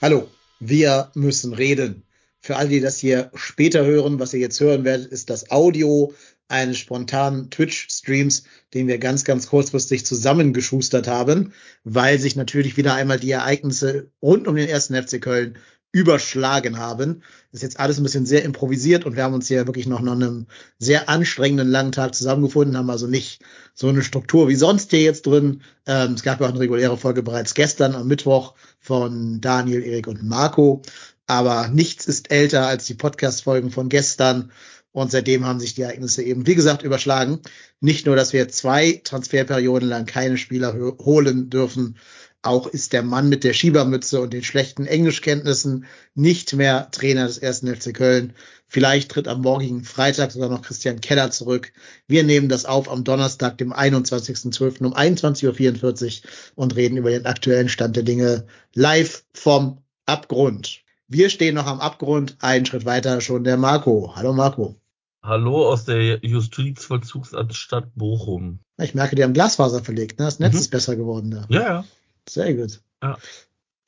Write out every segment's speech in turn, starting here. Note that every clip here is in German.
hallo. Wir müssen reden. Für all die das hier später hören, was ihr jetzt hören werdet, ist das Audio eines spontanen Twitch-Streams, den wir ganz, ganz kurzfristig zusammengeschustert haben, weil sich natürlich wieder einmal die Ereignisse rund um den ersten FC Köln überschlagen haben. Das ist jetzt alles ein bisschen sehr improvisiert und wir haben uns hier wirklich noch nach einem sehr anstrengenden langen Tag zusammengefunden, haben also nicht so eine Struktur wie sonst hier jetzt drin. Ähm, es gab ja auch eine reguläre Folge bereits gestern am Mittwoch von Daniel, Erik und Marco. Aber nichts ist älter als die Podcast-Folgen von gestern. Und seitdem haben sich die Ereignisse eben, wie gesagt, überschlagen. Nicht nur, dass wir zwei Transferperioden lang keine Spieler holen dürfen, auch ist der Mann mit der Schiebermütze und den schlechten Englischkenntnissen nicht mehr Trainer des ersten FC Köln. Vielleicht tritt am morgigen Freitag sogar noch Christian Keller zurück. Wir nehmen das auf am Donnerstag, dem 21.12. um 21.44 Uhr und reden über den aktuellen Stand der Dinge live vom Abgrund. Wir stehen noch am Abgrund, einen Schritt weiter schon der Marco. Hallo Marco. Hallo aus der Justizvollzugsanstalt Bochum. Ich merke, die haben Glasfaser verlegt, ne? Das Netz Mhm. ist besser geworden da. Ja, ja. Sehr gut. Ja.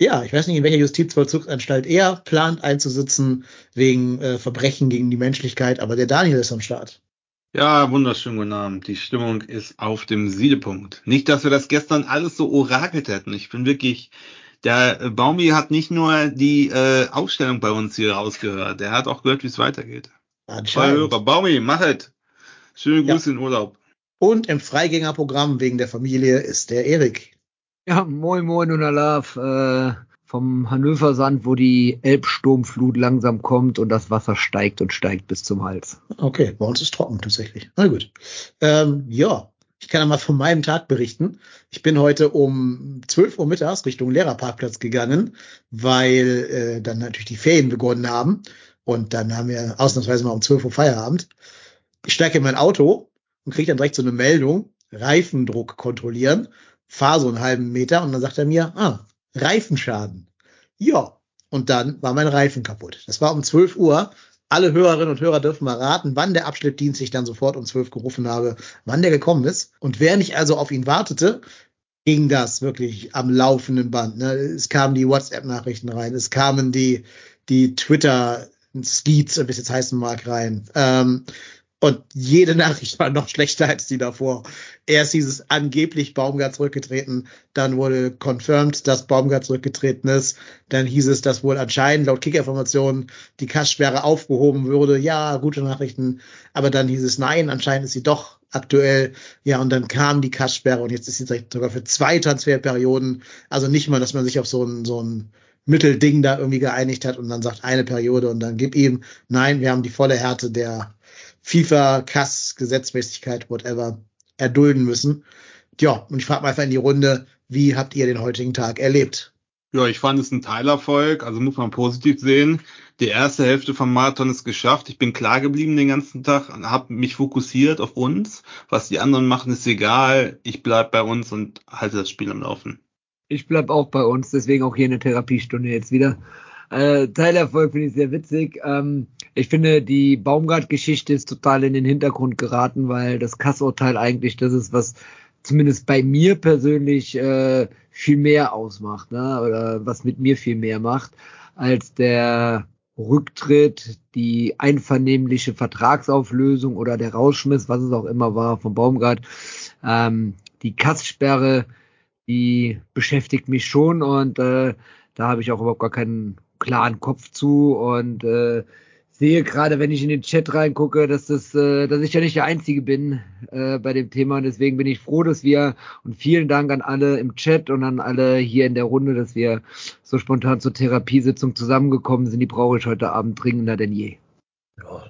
Ja, ich weiß nicht, in welcher Justizvollzugsanstalt er plant einzusitzen wegen äh, Verbrechen gegen die Menschlichkeit, aber der Daniel ist am Start. Ja, wunderschönen guten Abend. Die Stimmung ist auf dem Siedepunkt. Nicht, dass wir das gestern alles so orakelt hätten. Ich bin wirklich, der äh, Baumi hat nicht nur die äh, Ausstellung bei uns hier rausgehört, der hat auch gehört, wie es weitergeht. Anscheinend. Hörer, Baumi, mach es. Schöne Ja. Grüße in Urlaub. Und im Freigängerprogramm wegen der Familie ist der Erik. Ja, moin moin und Alaf äh, vom Hannover Sand, wo die Elbsturmflut langsam kommt und das Wasser steigt und steigt bis zum Hals. Okay, bei uns ist trocken tatsächlich. Na gut. Ähm, ja, ich kann ja mal von meinem Tag berichten. Ich bin heute um 12 Uhr mittags Richtung Lehrerparkplatz gegangen, weil äh, dann natürlich die Ferien begonnen haben. Und dann haben wir ausnahmsweise mal um 12 Uhr Feierabend. Ich steige in mein Auto und kriege dann direkt so eine Meldung, Reifendruck kontrollieren, fahre so einen halben Meter und dann sagt er mir, ah, Reifenschaden. Ja, und dann war mein Reifen kaputt. Das war um 12 Uhr. Alle Hörerinnen und Hörer dürfen mal raten, wann der Abschnittdienst ich dann sofort um 12 gerufen habe, wann der gekommen ist. Und während ich also auf ihn wartete, ging das wirklich am laufenden Band. Ne? Es kamen die WhatsApp-Nachrichten rein, es kamen die, die Twitter-Skeets, wie es jetzt heißen mag, rein. Ähm, und jede Nachricht war noch schlechter als die davor. Erst hieß es angeblich Baumgart zurückgetreten, dann wurde confirmed, dass Baumgart zurückgetreten ist, dann hieß es, dass wohl anscheinend laut Kickinformationen die Kasssperre aufgehoben würde. Ja, gute Nachrichten. Aber dann hieß es, nein, anscheinend ist sie doch aktuell. Ja, und dann kam die Kasssperre und jetzt ist sie sogar für zwei Transferperioden. Also nicht mal, dass man sich auf so ein, so ein Mittelding da irgendwie geeinigt hat und dann sagt eine Periode und dann gib ihm, nein, wir haben die volle Härte der FIFA, Kass, Gesetzmäßigkeit, whatever, erdulden müssen. Ja, und ich frage mal einfach in die Runde, wie habt ihr den heutigen Tag erlebt? Ja, ich fand es ein Teilerfolg, also muss man positiv sehen. Die erste Hälfte vom Marathon ist geschafft. Ich bin klar geblieben den ganzen Tag, habe mich fokussiert auf uns. Was die anderen machen, ist egal. Ich bleib bei uns und halte das Spiel am Laufen. Ich bleib auch bei uns, deswegen auch hier eine Therapiestunde jetzt wieder. Äh, Teilerfolg finde ich sehr witzig. Ähm, ich finde, die Baumgart-Geschichte ist total in den Hintergrund geraten, weil das Kassurteil eigentlich das ist, was zumindest bei mir persönlich äh, viel mehr ausmacht, ne? oder was mit mir viel mehr macht, als der Rücktritt, die einvernehmliche Vertragsauflösung oder der Rausschmiss, was es auch immer war, von Baumgart. Ähm, die Kasssperre, die beschäftigt mich schon und äh, da habe ich auch überhaupt gar keinen klaren Kopf zu und äh, sehe gerade, wenn ich in den Chat reingucke, dass das, äh, dass ich ja nicht der Einzige bin äh, bei dem Thema. Und deswegen bin ich froh, dass wir und vielen Dank an alle im Chat und an alle hier in der Runde, dass wir so spontan zur Therapiesitzung zusammengekommen sind. Die brauche ich heute Abend dringender denn je.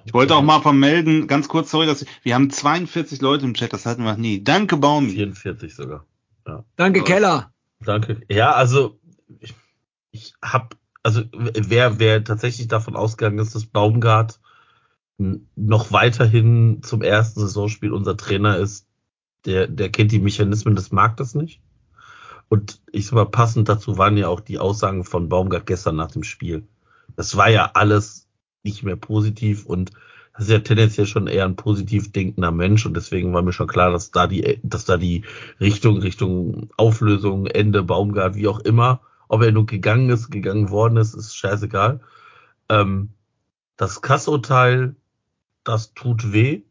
Ich wollte auch mal vermelden, ganz kurz, sorry, dass wir haben 42 Leute im Chat, das hatten wir noch nie. Danke, Baumi. 44 sogar. Ja. Danke, Aber, Keller. Danke. Ja, also ich, ich habe also wer, wer tatsächlich davon ausgegangen ist, dass Baumgart noch weiterhin zum ersten Saisonspiel unser Trainer ist, der, der kennt die Mechanismen des Marktes nicht. Und ich sag mal, passend dazu waren ja auch die Aussagen von Baumgart gestern nach dem Spiel. Das war ja alles nicht mehr positiv und das ist ja tendenziell schon eher ein positiv denkender Mensch und deswegen war mir schon klar, dass da die, dass da die Richtung, Richtung Auflösung, Ende, Baumgart, wie auch immer, ob er nun gegangen ist, gegangen worden ist, ist scheißegal. Ähm, das Kassurteil, das tut weh.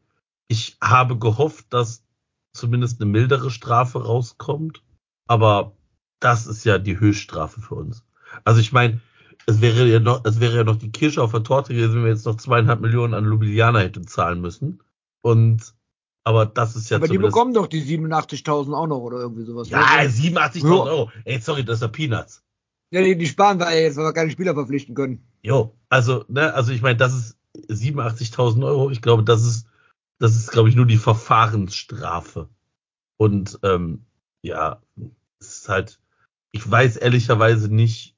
Ich habe gehofft, dass zumindest eine mildere Strafe rauskommt. Aber das ist ja die Höchststrafe für uns. Also ich meine, es wäre ja noch, es wäre ja noch die Kirsche auf der Torte gewesen, wenn wir jetzt noch zweieinhalb Millionen an Ljubljana hätten zahlen müssen. Und aber das ist ja Aber die bekommen doch die 87.000 auch noch oder irgendwie sowas. Ja, 87.000 Euro. Ey, sorry, das ist ja Peanuts. Ja, die, die sparen wir jetzt, weil wir keine Spieler verpflichten können. Jo, also, ne, also ich meine, das ist 87.000 Euro. Ich glaube, das ist, das ist, glaube ich, nur die Verfahrensstrafe. Und ähm, ja, es ist halt, ich weiß ehrlicherweise nicht,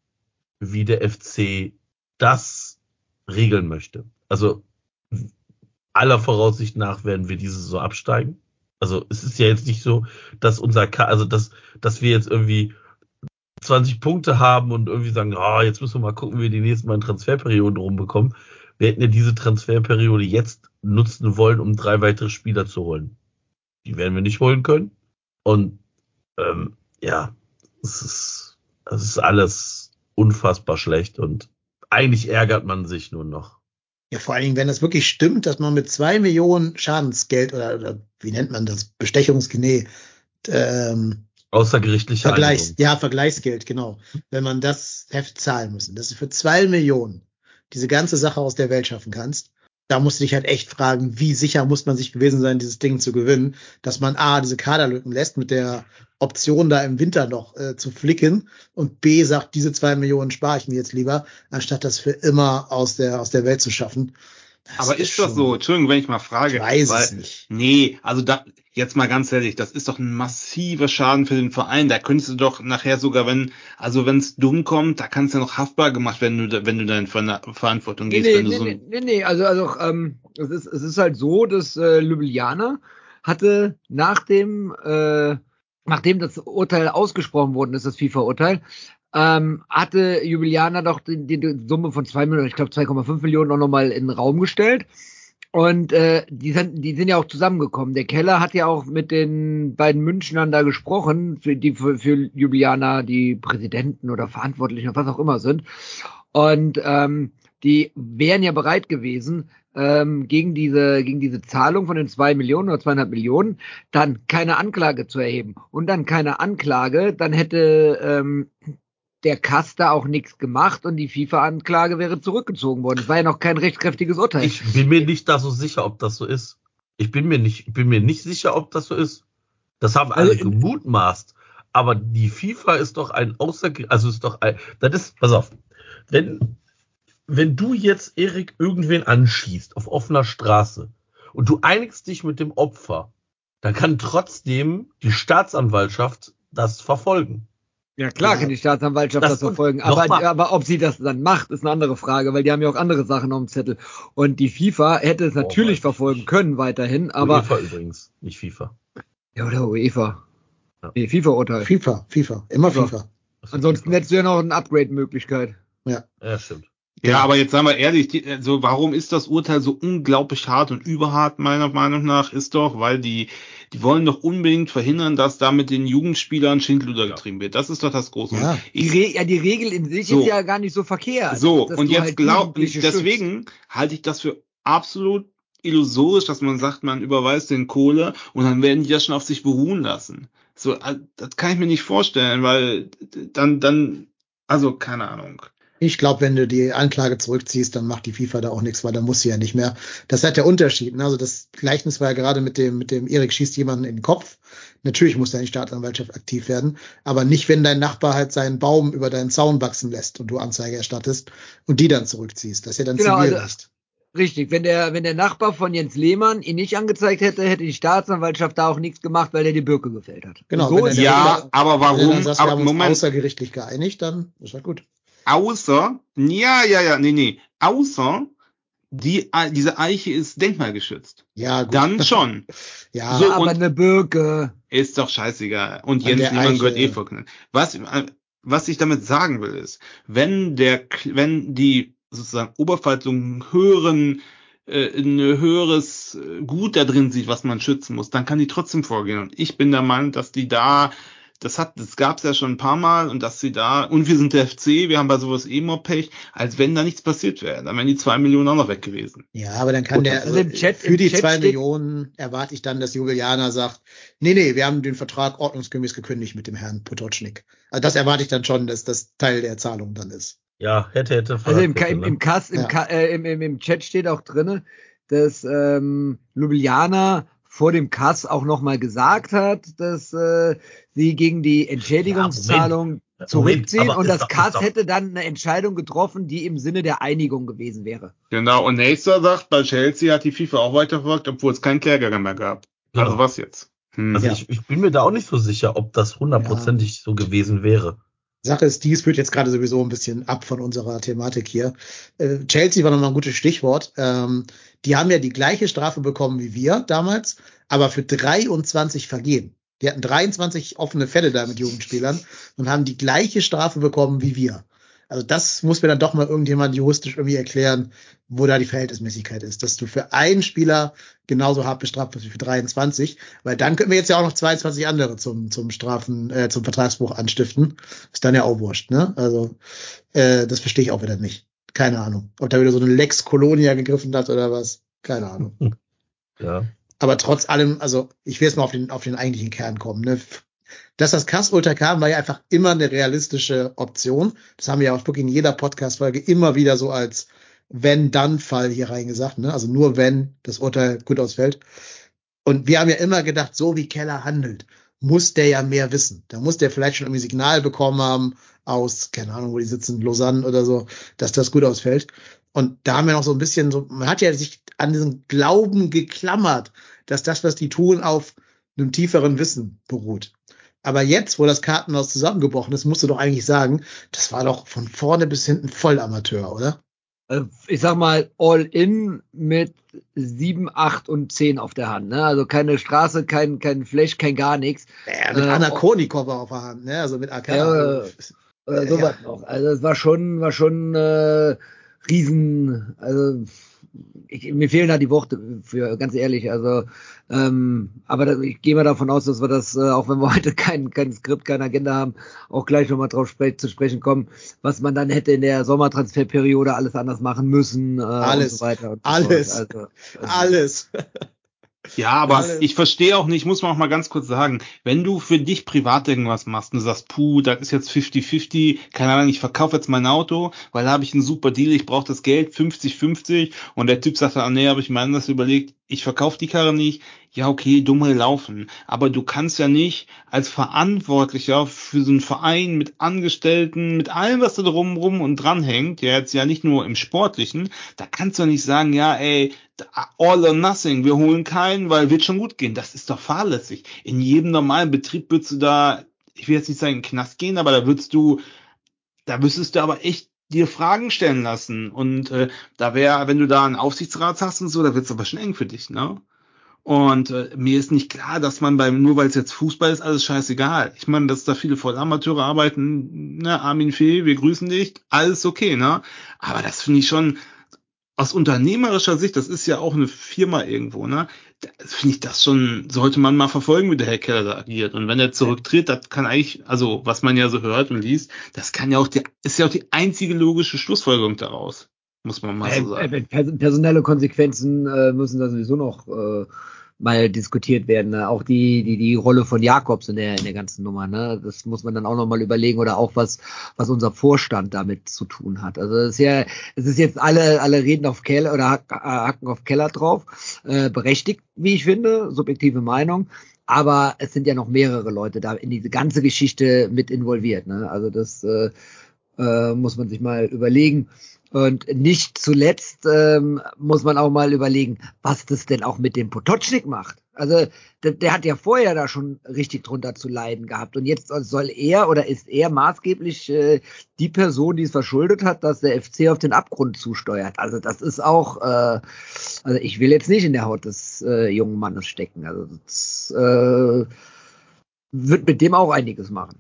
wie der FC das regeln möchte. Also aller Voraussicht nach werden wir diese so absteigen. Also es ist ja jetzt nicht so, dass unser, K also dass, dass wir jetzt irgendwie 20 Punkte haben und irgendwie sagen, ah, oh, jetzt müssen wir mal gucken, wie wir die nächsten Mal Transferperioden rumbekommen. Wir hätten ja diese Transferperiode jetzt nutzen wollen, um drei weitere Spieler zu holen. Die werden wir nicht holen können. Und ähm, ja, es ist, es ist alles unfassbar schlecht und eigentlich ärgert man sich nur noch. Ja, vor allen Dingen, wenn das wirklich stimmt, dass man mit zwei Millionen Schadensgeld oder, oder wie nennt man das, Bestechungsgenä, ähm, Außergerichtliche Vergleichs, Einigung. Ja, Vergleichsgeld, genau. Wenn man das Heft zahlen müssen, dass du für zwei Millionen diese ganze Sache aus der Welt schaffen kannst, da musst du dich halt echt fragen, wie sicher muss man sich gewesen sein, dieses Ding zu gewinnen, dass man A, diese Kaderlücken lässt mit der Option da im Winter noch äh, zu flicken und B, sagt, diese zwei Millionen spare ich mir jetzt lieber, anstatt das für immer aus der, aus der Welt zu schaffen. Das aber ist, ist das so? Entschuldigung, wenn ich mal frage. Ich weiß weil, es nicht. Nee, also da, jetzt mal ganz ehrlich, das ist doch ein massiver Schaden für den Verein. Da könntest du doch nachher sogar, wenn, also wenn es dumm kommt, da kannst du ja noch haftbar gemacht werden, wenn du, wenn du deine Ver Verantwortung gehst. Nee, wenn nee, du so nee, nee, nee, also, also ähm, es, ist, es ist halt so, dass äh, Ljubljana hatte nach dem, äh, nachdem das Urteil ausgesprochen worden ist, das FIFA-Urteil, ähm, hatte Jubiliana doch die, die, Summe von zwei Millionen, ich glaube 2,5 Millionen auch nochmal in den Raum gestellt. Und äh, die, sind, die sind ja auch zusammengekommen. Der Keller hat ja auch mit den beiden Münchnern da gesprochen, für, die für, für Jubiliana die Präsidenten oder Verantwortlichen oder was auch immer sind. Und ähm, die wären ja bereit gewesen, ähm, gegen diese gegen diese Zahlung von den zwei Millionen oder zweieinhalb Millionen dann keine Anklage zu erheben und dann keine Anklage, dann hätte ähm, der Kass da auch nichts gemacht und die FIFA-Anklage wäre zurückgezogen worden. Es war ja noch kein rechtskräftiges Urteil. Ich bin mir nicht da so sicher, ob das so ist. Ich bin mir nicht, bin mir nicht sicher, ob das so ist. Das haben alle also, gemutmaßt. Aber die FIFA ist doch ein Außer, also ist doch ein, das ist, pass auf, wenn, wenn du jetzt Erik irgendwen anschießt auf offener Straße und du einigst dich mit dem Opfer, dann kann trotzdem die Staatsanwaltschaft das verfolgen. Ja, klar kann die Staatsanwaltschaft das, das verfolgen, aber, aber ob sie das dann macht, ist eine andere Frage, weil die haben ja auch andere Sachen auf dem Zettel. Und die FIFA hätte es natürlich oh, verfolgen können weiterhin, aber. UEFA übrigens, nicht FIFA. Ja, oder UEFA. Ja. Nee, FIFA-Urteil. FIFA, FIFA, immer FIFA. FIFA. Ansonsten hättest du ja noch eine Upgrade-Möglichkeit. Ja. Ja, stimmt. Ja, aber jetzt sagen wir ehrlich, die, also warum ist das Urteil so unglaublich hart und überhart meiner Meinung nach? Ist doch, weil die, die wollen doch unbedingt verhindern, dass da mit den Jugendspielern Schindluder getrieben wird. Das ist doch das Große. Ja, die, ja, die Regel in sich so. ist ja gar nicht so verkehrt. So, und jetzt halt glaub, deswegen schützt. halte ich das für absolut illusorisch, dass man sagt, man überweist den Kohle und dann werden die das schon auf sich beruhen lassen. So, das kann ich mir nicht vorstellen, weil dann, dann, also keine Ahnung. Ich glaube, wenn du die Anklage zurückziehst, dann macht die FIFA da auch nichts, weil dann muss sie ja nicht mehr. Das ist halt der Unterschied. Ne? Also das Gleichnis war ja gerade mit dem, mit dem Erik schießt jemanden in den Kopf. Natürlich muss deine Staatsanwaltschaft aktiv werden, aber nicht, wenn dein Nachbar halt seinen Baum über deinen Zaun wachsen lässt und du Anzeige erstattest und die dann zurückziehst. Das ist ja dann Genau, Zivilrecht. also- Richtig, wenn der, wenn der Nachbar von Jens Lehmann ihn nicht angezeigt hätte, hätte die Staatsanwaltschaft da auch nichts gemacht, weil er die Birke gefällt hat. Genau, so wenn ist der Ja, Richter- aber warum? dann sagst, wir Aber haben uns Moment, außergerichtlich geeinigt, dann ist halt gut. Außer, ja, ja, ja, nee, nee, außer die, diese Eiche ist denkmalgeschützt. Ja, gut. Dann schon. Ja, So, aber eine Birke. Ist doch scheißegal. Und Jens der Lehmann Eiche, gehört eh ja. vorknallen. Was, äh, was ich damit sagen will, ist, wenn der, wenn die sozusagen Oberverwaltung einen höheren, äh, ein höheres äh, Gut da drin sieht, was man schützen muss, dann kann die trotzdem vorgehen. Und ich bin der Meinung, dass die da, das hat, das gab es ja schon ein paar Mal und dass sie da, und wir sind der FC, wir haben bei sowas eh immer Pech, als wenn da nichts passiert wäre. Dann wären die zwei Millionen auch noch weg gewesen. Ja, aber dann kann Gut, der, also im Chat- für im die Chat zwei Millionen erwarte ich dann, dass Julianer sagt, nee, nee, wir haben den Vertrag ordnungsgemäß gekündigt mit dem Herrn Potocznik. Also das erwarte ich dann schon, dass das Teil der Zahlung dann ist. Ja, hätte, hätte. Also im, Fahrradkette, im, ne? im, Kass, im, Ja. Ka äh, im, im, im Chat steht auch drinne, dass ähm, Ljubljana vor dem Kass auch nochmal gesagt hat, dass äh, sie gegen die Entschädigungszahlung Moment, zurückziehen und das doch- Kass hätte dann eine Entscheidung getroffen, die im Sinne der Einigung gewesen wäre. Genau, und Nacer sagt, bei Chelsea hat die FIFA auch weiterverfolgt, obwohl es keinen Kläger mehr gab. Genau. Also was jetzt? Hm. Also Ja. ich, ich bin mir da auch nicht so sicher, ob das hundertprozentig so gewesen wäre. Sache ist, dies führt jetzt gerade sowieso ein bisschen ab von unserer Thematik hier. Äh, Chelsea war nochmal ein gutes Stichwort. Ähm, die haben ja die gleiche Strafe bekommen wie wir damals, aber für 23 Vergehen. Die hatten 23 offene Fälle da mit Jugendspielern und haben die gleiche Strafe bekommen wie wir. Also das muss mir dann doch mal irgendjemand juristisch irgendwie erklären, wo da die Verhältnismäßigkeit ist. Dass du für einen Spieler genauso hart bestraft wirst wie für 23, weil dann können wir jetzt ja auch noch 22 andere zum, zum Strafen, äh, zum Vertragsbruch anstiften. Ist dann ja auch wurscht, ne? Also, äh, das verstehe ich auch wieder nicht. Keine Ahnung. Ob da wieder so eine Lex Colonia gegriffen hat oder was. Keine Ahnung. Ja. Aber trotz allem, also ich will jetzt mal auf den, auf den eigentlichen Kern kommen. Ne? Dass das Kassulter kam, war ja einfach immer eine realistische Option. Das haben wir ja auch wirklich in jeder Podcast-Folge immer wieder so als Wenn-Dann-Fall hier reingesagt. Ne? Also nur wenn das Urteil gut ausfällt. Und wir haben ja immer gedacht, so wie Keller handelt, muss der ja mehr wissen. Da muss der vielleicht schon irgendwie Signal bekommen haben aus, keine Ahnung, wo die sitzen, Lausanne oder so, dass das gut ausfällt. Und da haben wir noch so ein bisschen so, man hat ja sich an diesen Glauben geklammert, dass das, was die tun, auf einem tieferen Wissen beruht. Aber jetzt, wo das Kartenhaus zusammengebrochen ist, musst du doch eigentlich sagen, das war doch von vorne bis hinten voll Amateur, oder? Äh, Ich sag mal, all in mit sieben, acht und zehn auf der Hand. Ne? Also keine Straße, kein, kein Flash, kein gar nichts. Ja, mit Äh, Anna Konikova auf der Hand, ne? Also mit AK. Oder Äh, sowas ja. noch. Also es war schon, war schon äh, riesen, also ich, mir fehlen da die Worte für, ganz ehrlich. Also, ähm, aber da, ich gehe mal davon aus, dass wir das, äh, auch wenn wir heute kein, kein Skript, keine Agenda haben, auch gleich nochmal drauf spre zu sprechen kommen, was man dann hätte in der Sommertransferperiode alles anders machen müssen äh, Alles. und so weiter. Und so Alles. Also, also, Alles. Ja, aber ich verstehe auch nicht, muss man auch mal ganz kurz sagen, wenn du für dich privat irgendwas machst und du sagst, puh, das ist jetzt 50-50, keine Ahnung, ich verkaufe jetzt mein Auto, weil da habe ich einen super Deal, ich brauche das Geld 50-50 und der Typ sagt dann, ah, nee, habe ich mir anders überlegt, ich verkaufe die Karre nicht, ja okay, dumme laufen, aber du kannst ja nicht als Verantwortlicher für so einen Verein mit Angestellten, mit allem, was da drumrum und dranhängt, ja jetzt ja nicht nur im Sportlichen, da kannst du nicht sagen, ja ey, all or nothing, wir holen keinen, weil wird schon gut gehen. Das ist doch fahrlässig. In jedem normalen Betrieb würdest du da, ich will jetzt nicht sagen, in den Knast gehen, aber da würdest du, da müsstest du aber echt dir Fragen stellen lassen. Und äh, da wäre, wenn du da einen Aufsichtsrat hast und so, da wird's aber schon eng für dich, ne? Und äh, mir ist nicht klar, dass man beim, nur weil es jetzt Fußball ist, alles scheißegal. Ich meine, dass da viele Vollamateure arbeiten, ne, Armin Fee, wir grüßen dich, alles okay, ne? Aber das finde ich schon, aus unternehmerischer Sicht, das ist ja auch eine Firma irgendwo, ne? Finde ich das schon, sollte man mal verfolgen, wie der Herr Keller da agiert. Und wenn er zurücktritt, das kann eigentlich, also was man ja so hört und liest, das kann ja auch die, ist ja auch die einzige logische Schlussfolgerung daraus, muss man mal so äh, sagen. äh, pers personelle Konsequenzen äh, müssen da sowieso noch äh, mal diskutiert werden. Ne? Auch die, die, die Rolle von Jakobs in der, in der ganzen Nummer. Ne? Das muss man dann auch nochmal überlegen oder auch was, was unser Vorstand damit zu tun hat. Also es ist ja, es ist jetzt alle, alle reden auf Keller oder hacken auf Keller drauf. Äh, berechtigt, wie ich finde, subjektive Meinung. Aber es sind ja noch mehrere Leute da in diese ganze Geschichte mit involviert. Ne? Also das äh, äh, muss man sich mal überlegen. Und nicht zuletzt ähm, muss man auch mal überlegen, was das denn auch mit dem Potocznik macht. Also der, der, hat ja vorher da schon richtig drunter zu leiden gehabt. Und jetzt soll er oder ist er maßgeblich äh, die Person, die es verschuldet hat, dass der FC auf den Abgrund zusteuert. Also das ist auch, äh, also ich will jetzt nicht in der Haut des äh, jungen Mannes stecken. Also das äh, wird mit dem auch einiges machen,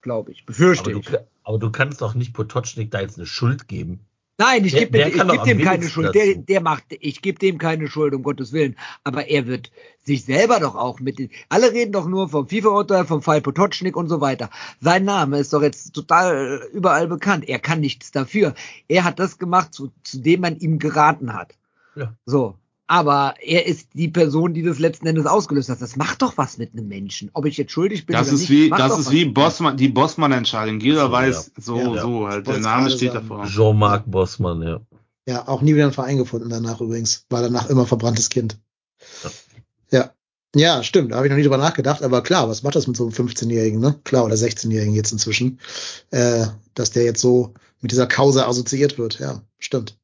glaube ich. Befürchte aber ich. Du, aber du kannst doch nicht Potocznik da jetzt eine Schuld geben. Nein, ich gebe geb dem keine Schuld. Der, der macht, ich gebe dem keine Schuld, um Gottes Willen. Aber er wird sich selber doch auch mit den, alle reden doch nur vom FIFA-Urteil, vom Fall Potocznik und so weiter. Sein Name ist doch jetzt total äh, überall bekannt. Er kann nichts dafür. Er hat das gemacht, zu, zu dem man ihm geraten hat. Ja. So. Aber er ist die Person, die das letzten Endes ausgelöst hat. Das macht doch was mit einem Menschen. Ob ich jetzt schuldig bin Das oder ist nicht. wie, das ist wie Bossmann, die Bossmann-Entscheidung. Jeder So, weiß, so, Ja. so halt. Der Name steht sagen. davor. Jean-Marc Bossmann, ja. Ja, auch nie wieder einen Verein gefunden danach übrigens. War danach immer verbranntes Kind. Ja. Ja, stimmt. Da habe ich noch nie drüber nachgedacht. Aber klar, was macht das mit so einem 15-Jährigen, ne? Klar, oder 16-Jährigen jetzt inzwischen. Äh, dass der jetzt so mit dieser Causa assoziiert wird. Ja, stimmt.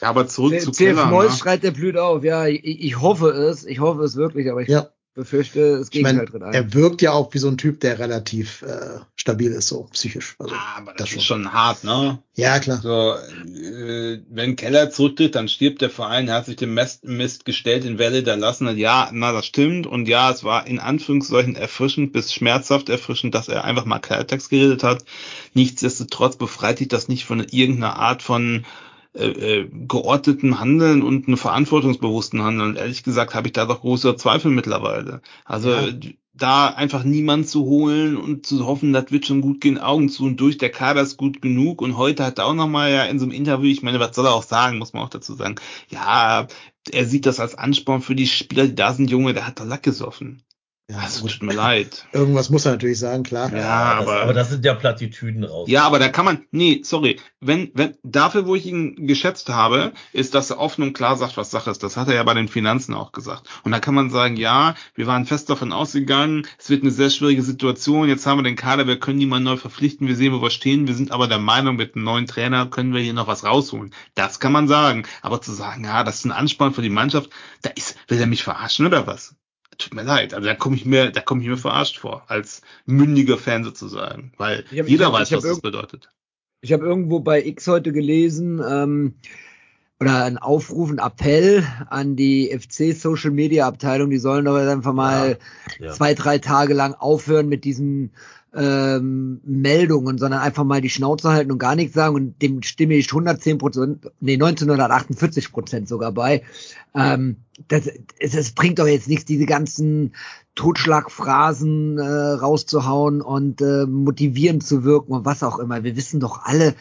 Ja, aber zurück C- zu CF Keller. Neuss Ne? schreit der blüht auf. Ja, ich, ich hoffe es. Ich hoffe es wirklich, aber ich Ja. befürchte, Ich meine, Gegenteil tritt ein. er wirkt ja auch wie so ein Typ, der relativ äh, stabil ist, so psychisch. Also, Ah, aber das, das ist schon hart, ne? ja, klar. So, äh, wenn Keller zurücktritt, dann stirbt der Verein, er hat sich dem Mist, Mist gestellt, in Welle da lassen. Ja, na, das stimmt. Und ja, es war in Anführungszeichen erfrischend bis schmerzhaft erfrischend, dass er einfach mal Klartext geredet hat. Nichtsdestotrotz befreit sich das nicht von irgendeiner Art von äh, äh, geordneten Handeln und einem verantwortungsbewussten Handeln. Und ehrlich gesagt habe ich da doch große Zweifel mittlerweile. Also Ja. da einfach niemand zu holen und zu hoffen, das wird schon gut gehen, Augen zu und durch, der Kader ist gut genug. Und heute hat er auch nochmal ja in so einem Interview, ich meine, was soll er auch sagen, muss man auch dazu sagen, ja, er sieht das als Ansporn für die Spieler, die da sind, Junge, der hat da Lack gesoffen. Ja, Also gut. tut mir leid. Irgendwas muss er natürlich sagen, klar. Ja, das, aber- aber das sind ja Plattitüden raus. Ja, aber da kann man, nee, sorry, wenn, wenn, dafür, wo ich ihn geschätzt habe, ist, dass er offen und klar sagt, was Sache ist. Das hat er ja bei den Finanzen auch gesagt. Und da kann man sagen, ja, wir waren fest davon ausgegangen, es wird eine sehr schwierige Situation, jetzt haben wir den Kader, wir können niemanden neu verpflichten, wir sehen, wo wir stehen, wir sind aber der Meinung, mit einem neuen Trainer können wir hier noch was rausholen. Das kann man sagen. Aber zu sagen, ja, das ist ein Ansporn für die Mannschaft, da ist, will er mich verarschen oder was? Tut mir leid, also da komme ich mir, da komme ich mir verarscht vor, als mündiger Fan sozusagen, weil hab- jeder hab- weiß, was das bedeutet. Ich habe irgendwo bei X heute gelesen, ähm, oder ein Aufruf, ein Appell an die FC Social Media Abteilung, die sollen doch jetzt einfach mal Ja. zwei, drei Tage lang aufhören mit diesen ähm, Meldungen, sondern einfach mal die Schnauze halten und gar nichts sagen und dem stimme ich 110 Prozent, nee, 1948 Prozent sogar bei. Ähm, das, es, es bringt doch jetzt nichts, diese ganzen Totschlagphrasen äh, rauszuhauen und äh, motivierend zu wirken und was auch immer. Wir wissen doch alle,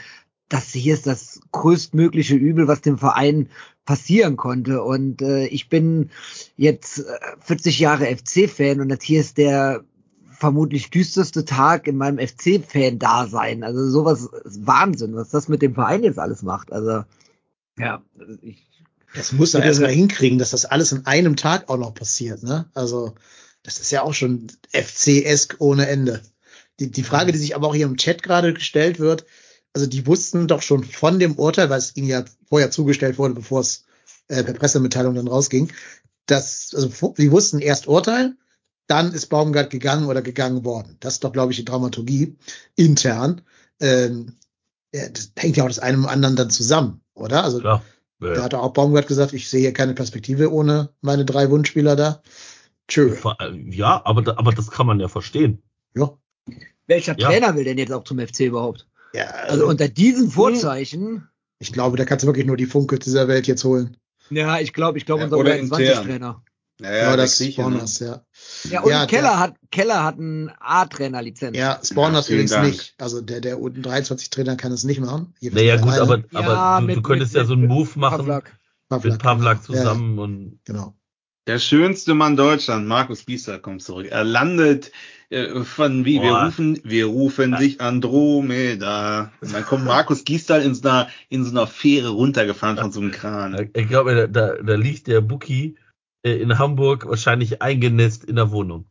das hier ist das größtmögliche Übel, was dem Verein passieren konnte. Und äh, ich bin jetzt äh, 40 Jahre FC-Fan und das hier ist der vermutlich düsterste Tag in meinem FC-Fan-Dasein. Also sowas ist Wahnsinn, was das mit dem Verein jetzt alles macht. Also ja, ich, Das muss Ja, erstmal hinkriegen, dass das alles in einem Tag auch noch passiert, ne? Also, das ist ja auch schon FC-esk ohne Ende. Die, die Frage, die sich aber auch hier im Chat gerade gestellt wird, also die wussten doch schon von dem Urteil, weil es ihnen ja vorher zugestellt wurde, bevor es äh, per Pressemitteilung dann rausging, dass, also die wussten erst Urteil, dann ist Baumgart gegangen oder gegangen worden. Das ist doch, glaube ich, die Dramaturgie intern. Ähm, das hängt ja auch das eine mit dem anderen dann zusammen, oder? Also Klar. da hat auch Baumgart gesagt, ich sehe hier keine Perspektive ohne meine drei Wunschspieler da. Tschö. ja, aber, aber das kann man ja verstehen. Ja. welcher Ja. Trainer will denn jetzt auch zum FC überhaupt? Ja Also unter diesen Vorzeichen, ich glaube, da kannst du wirklich nur die Funke dieser Welt jetzt holen. ja, ich glaube, ich glaube, Ja, unser oder U21-Trainer. Ja, Ja, das Grieche, ne? Spawners, ja. Ja, und Ja, Keller der- hat Keller hat einen A-Trainer-Lizenz. Ja, Spawners vielen übrigens Dank. nicht. Also der, der U23-Trainer kann es nicht machen. Naja, gut, alleine. aber, Ja, aber du, mit- du könntest mit- ja so einen Move machen Pavlak. Pavlak, mit Pavlak zusammen Ja, und genau. Der schönste Mann Deutschland, Markus Biester, kommt zurück. Er landet äh, von wie, wir Boah. rufen, wir rufen dich Andromeda. Und dann kommt Markus Gisdal in so einer, in so einer Fähre runtergefahren von so einem Kran. Ich glaube, da, da, da liegt der Buki äh, in Hamburg wahrscheinlich eingenässt in der Wohnung.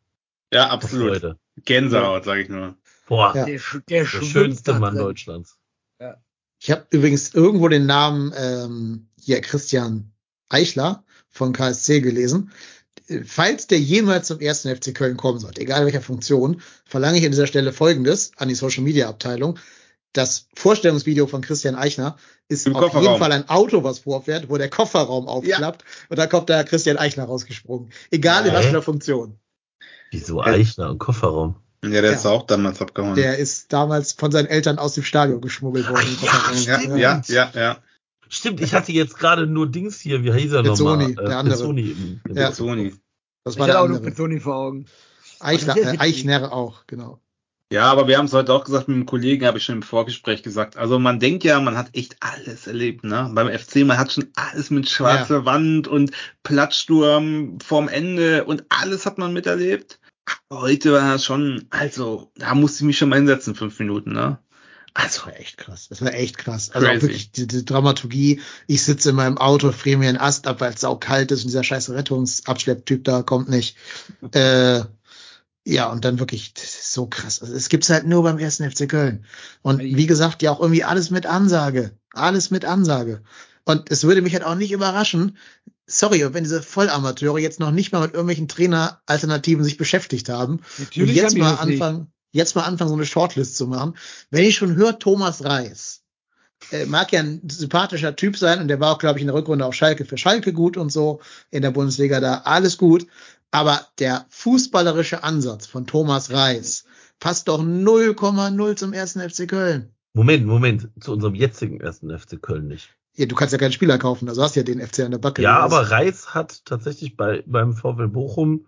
Ja, absolut. Gänsehaut, sag ich nur. Boah, Ja. Der, der, der schönste Mann drin. Deutschlands. Ich habe übrigens irgendwo den Namen ähm, hier Christian Eichler von KSC gelesen. Äh, Falls der jemals zum ersten FC Köln kommen sollte, egal welcher Funktion, verlange ich an dieser Stelle Folgendes an die Social Media Abteilung. Das Vorstellungsvideo von Christian Eichner ist Im auf Kofferraum. jeden Fall ein Auto, was vorfährt, wo der Kofferraum aufklappt und da kommt der Christian Eichler rausgesprungen. Egal in Hä? was für einer Funktion. Wieso Ja. Eichner und Kofferraum? Ja, der Ja. ist auch damals abgehauen. Der ist damals von seinen Eltern aus dem Stadion geschmuggelt worden. Ach ja, ja, ja, ja, ja. Stimmt, ich hatte jetzt gerade nur Dings hier, wie hieß er nochmal? Pezzoni, der andere. Im Ja. Sony. Das Ich war hatte der auch nur. Pezzoni vor Augen. Eichler, äh. Eichner auch, genau. Ja, aber wir haben es heute auch gesagt mit dem Kollegen, habe ich schon im Vorgespräch gesagt. Also man denkt ja, man hat echt alles erlebt, ne? Beim FC, man hat schon alles mit schwarzer Wand und Platzsturm vorm Ende und alles hat man miterlebt. Heute war das schon, also, da musste ich mich schon mal hinsetzen, fünf Minuten, ne? Das war echt krass. Das war echt krass. Also auch wirklich die, die Dramaturgie. Ich sitze in meinem Auto, friere mir einen Ast ab, weil es sau kalt ist und dieser scheiß Rettungsabschlepptyp da kommt nicht. Äh, ja, und dann wirklich, so krass. Also, es gibt's halt nur beim ersten FC Köln. Und wie gesagt, ja auch irgendwie alles mit Ansage. Alles mit Ansage. Und es würde mich halt auch nicht überraschen, sorry, wenn diese Vollamateure jetzt noch nicht mal mit irgendwelchen Traineralternativen sich beschäftigt haben, Natürlich und jetzt haben mal anfangen, jetzt mal anfangen, so eine Shortlist zu machen. Wenn ich schon höre, Thomas Reis, äh, mag ja ein sympathischer Typ sein und der war auch, glaube ich, in der Rückrunde auf Schalke für Schalke gut und so, in der Bundesliga da alles gut. Aber der fußballerische Ansatz von Thomas Reis passt doch 0,0 zum ersten FC Köln. Moment, Moment, zu unserem jetzigen ersten FC Köln nicht. Ja, du kannst ja keinen Spieler kaufen, also hast ja den FC an der Backe. Ja, aber Reis hat tatsächlich bei, beim VfL Bochum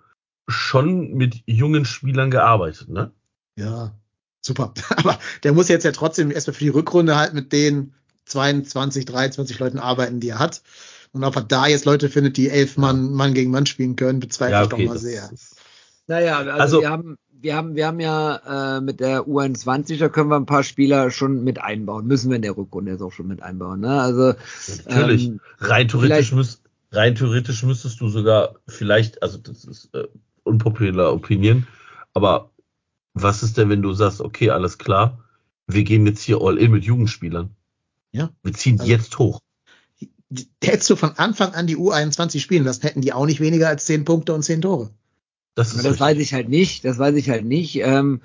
schon mit jungen Spielern gearbeitet, ne? Ja, super. Aber der muss jetzt ja trotzdem erstmal für die Rückrunde halt mit den 22, 23 Leuten arbeiten, die er hat. Und ob er da jetzt Leute findet, die elf Mann, Mann gegen Mann spielen können, bezweifle Ja, ich okay. doch mal sehr. Naja, also, Also- wir haben, wir haben, wir haben ja äh, mit der U21, da können wir ein paar Spieler schon mit einbauen. Müssen wir in der Rückrunde jetzt auch schon mit einbauen. Ne? Also natürlich. ähm, rein theoretisch müsst, rein theoretisch müsstest du sogar vielleicht, also das ist äh, unpopular Opinion, aber was ist denn, wenn du sagst, okay, alles klar, wir gehen jetzt hier all in mit Jugendspielern. Ja. Wir ziehen die Also- jetzt hoch. Hättest du von Anfang an die U21 spielen lassen, hätten die auch nicht weniger als zehn Punkte und zehn Tore. Das Aber ist das weiß ich halt nicht. Das weiß ich halt nicht. Ähm,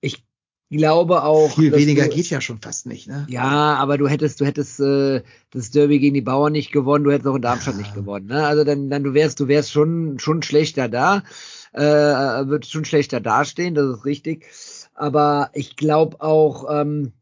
ich glaube auch. Viel weniger du, geht ja schon fast nicht, ne? Ja, aber du hättest, du hättest äh, das Derby gegen die Bauern nicht gewonnen, du hättest auch in Darmstadt Ja. nicht gewonnen. Ne? Also dann, dann du wärst, du wärst schon, schon schlechter da, äh, würdest schon schlechter dastehen, das ist richtig. Aber ich glaube auch, ähm,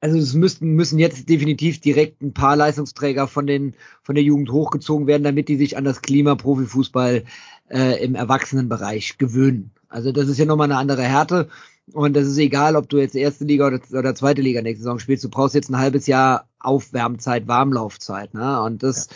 also es müssten müssen jetzt definitiv direkt ein paar Leistungsträger von den von der Jugend hochgezogen werden, damit die sich an das Klima Profifußball äh, im Erwachsenenbereich gewöhnen. Also das ist ja nochmal eine andere Härte. Und das ist egal, ob du jetzt erste Liga oder, oder zweite Liga nächste Saison spielst. Du brauchst jetzt ein halbes Jahr Aufwärmzeit, Warmlaufzeit. Ne? Und das,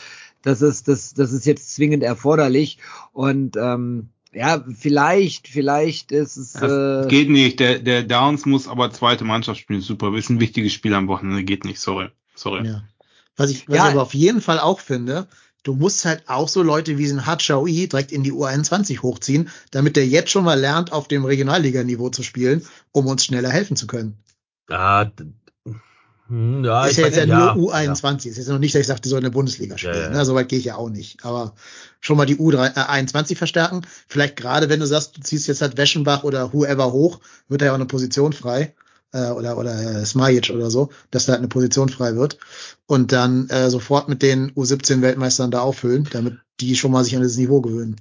das ist, das, das ist jetzt zwingend erforderlich. Und ähm, ja, vielleicht, vielleicht ist es. Das Äh, geht nicht. Der, der Downs muss aber zweite Mannschaft spielen. Super. Ist ein wichtiges Spiel am Wochenende. Geht nicht. Sorry. Sorry. Ja. Was ich, was Ja. ich aber auf jeden Fall auch finde, du musst halt auch so Leute wie diesen Hatschaui direkt in die U21 hochziehen, damit der jetzt schon mal lernt, auf dem Regionalliganiveau zu spielen, um uns schneller helfen zu können. Ah, d- hm, ja, ist ja jetzt ja, ja, nur U21. Ist jetzt noch nicht, dass ich sage, die sollen in der Bundesliga spielen. Ja, ja. Ne? Soweit gehe ich ja auch nicht. Aber schon mal die U21 verstärken. Vielleicht gerade, wenn du sagst, du ziehst jetzt halt Weschenbach oder whoever hoch, wird da ja auch eine Position frei. Äh, oder oder äh, Smajic oder so, dass da halt eine Position frei wird. Und dann äh, sofort mit den U17-Weltmeistern da auffüllen, damit die schon mal sich an das Niveau gewöhnen.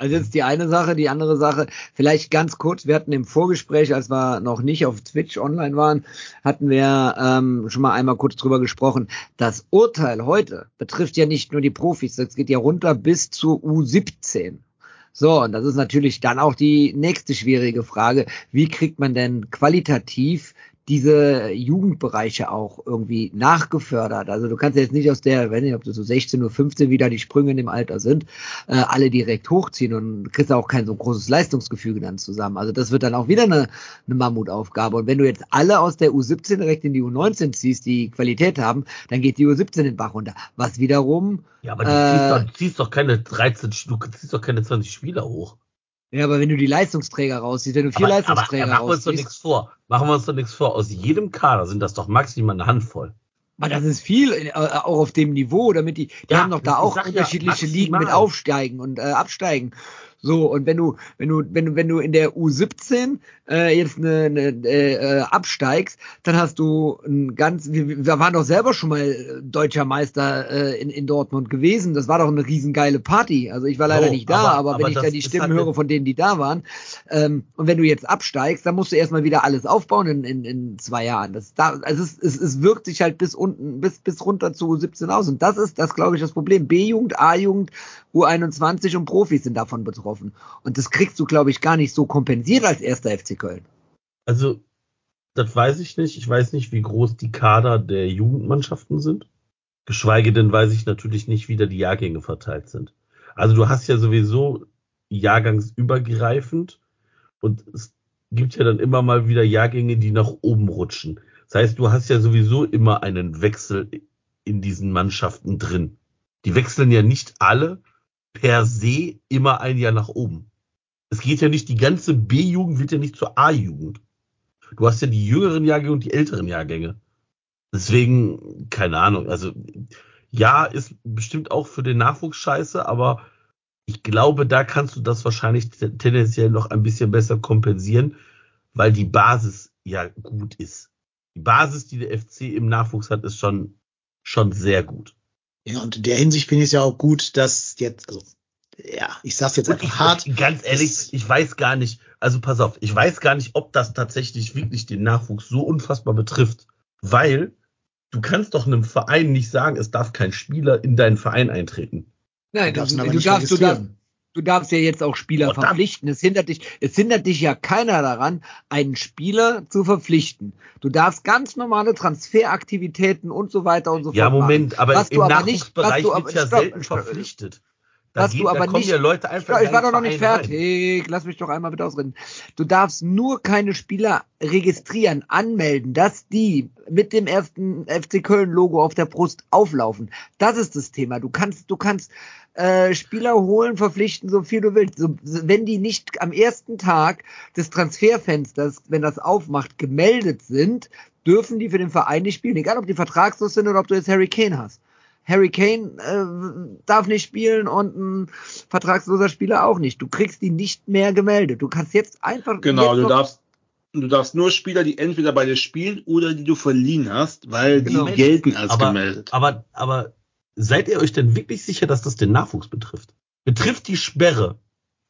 Also ist die eine Sache, die andere Sache, vielleicht ganz kurz, wir hatten im Vorgespräch, als wir noch nicht auf Twitch online waren, hatten wir ähm, schon mal einmal kurz drüber gesprochen. Das Urteil heute betrifft ja nicht nur die Profis, das geht ja runter bis zur U17. So, und das ist natürlich dann auch die nächste schwierige Frage. Wie kriegt man denn qualitativ diese Jugendbereiche auch irgendwie nachgefördert. Also du kannst jetzt nicht aus der, wenn nicht, ob du so 16 oder 15 wieder die Sprünge in dem Alter sind, äh, alle direkt hochziehen und kriegst auch kein so großes Leistungsgefüge dann zusammen. Also das wird dann auch wieder eine, eine Mammutaufgabe. Und wenn du jetzt alle aus der U17 direkt in die U19 ziehst, die Qualität haben, dann geht die U17 den Bach runter. Was wiederum. Ja, aber du Äh, ziehst, doch, du ziehst doch keine 13, du ziehst doch keine 20 Spieler hoch. Ja, aber wenn du die Leistungsträger rausziehst, wenn du vier Aber, aber, Leistungsträger aber machen wir uns doch rausziehst, nichts vor. Machen wir uns doch nichts vor. Aus jedem Kader sind das doch maximal eine Handvoll. aber das ist viel, äh, auch auf dem Niveau, damit die, die Ja, haben doch da auch sag ja, unterschiedliche Ligen mit. Aufsteigen und äh, Absteigen. So, und wenn du, wenn du, wenn du, wenn du in der U17 äh, jetzt eine, eine, äh, äh, absteigst, dann hast du ein ganz, wir, wir waren doch selber schon mal äh, deutscher Meister äh, in, in Dortmund gewesen. Das war doch eine riesengeile Party. Also ich war leider So, nicht da, aber- aber, aber wenn ich da das die ist Stimmen halt höre von denen, die da waren, ähm, und wenn du jetzt absteigst, dann musst du erstmal wieder alles aufbauen in, in, in zwei Jahren. Das da, also es, es, es wirkt sich halt bis unten, bis, bis runter zu U17 aus. Und das ist, das glaube ich, das Problem. B-Jugend, A-Jugend, U21 und Profis sind davon betroffen. Und das kriegst du, glaube ich, gar nicht so kompensiert als erster FC Köln. Also, das weiß ich nicht. Ich weiß nicht, wie groß die Kader der Jugendmannschaften sind. Geschweige denn weiß ich natürlich nicht, wie da die Jahrgänge verteilt sind. Also du hast ja sowieso jahrgangsübergreifend und es gibt ja dann immer mal wieder Jahrgänge, die nach oben rutschen. Das heißt, du hast ja sowieso immer einen Wechsel in diesen Mannschaften drin. Die wechseln ja nicht alle per se immer ein Jahr nach oben. Es geht ja nicht, die ganze B-Jugend wird ja nicht zur A-Jugend. Du hast ja die jüngeren Jahrgänge und die älteren Jahrgänge. Deswegen, keine Ahnung, also ja, ist bestimmt auch für den Nachwuchs scheiße, aber ich glaube, da kannst du das wahrscheinlich te- tendenziell noch ein bisschen besser kompensieren, weil die Basis ja gut ist. Die Basis, die der FC im Nachwuchs hat, ist schon, schon sehr gut. Ja, und in der Hinsicht finde ich es ja auch gut, dass jetzt, also, ja, ich sag's jetzt einfach ich, hart. ganz ehrlich, ich weiß gar nicht, also pass auf, ich weiß gar nicht, ob das tatsächlich wirklich den Nachwuchs so unfassbar betrifft, weil du kannst doch einem Verein nicht sagen, es darf kein Spieler in deinen Verein eintreten. Nein, Du darfst du, aber du, nicht darfst, du, darfst. Du darfst ja jetzt auch Spieler Oh, verpflichten. Es hindert dich, es hindert dich ja keiner daran, einen Spieler zu verpflichten. Du darfst ganz normale Transferaktivitäten und so weiter und so Ja, fort Moment, machen. aber Was im aber Nachwuchsbereich wird ja stopp, selten verpflichtet. Da, Was geht, du aber nicht- Leute einfach Ich war doch noch nicht Verein rein. fertig. Lass mich doch einmal bitte ausreden. Du darfst nur keine Spieler registrieren, anmelden, dass die mit dem ersten FC Köln Logo auf der Brust auflaufen. Das ist das Thema. Du kannst, du kannst äh, Spieler holen, verpflichten, so viel du willst. So, wenn die nicht am ersten Tag des Transferfensters, wenn das aufmacht, gemeldet sind, dürfen die für den Verein nicht spielen. Egal, ob die vertragslos sind oder ob du jetzt Harry Kane hast. Harry Kane äh, darf nicht spielen und ein vertragsloser Spieler auch nicht. Du kriegst die nicht mehr gemeldet. Du kannst jetzt einfach. Genau, jetzt du darfst, du darfst nur Spieler, die entweder bei dir spielen oder die du verliehen hast, weil Genau. die gelten als aber, gemeldet. Aber, aber seid ihr euch denn wirklich sicher, dass das den Nachwuchs betrifft? Betrifft die Sperre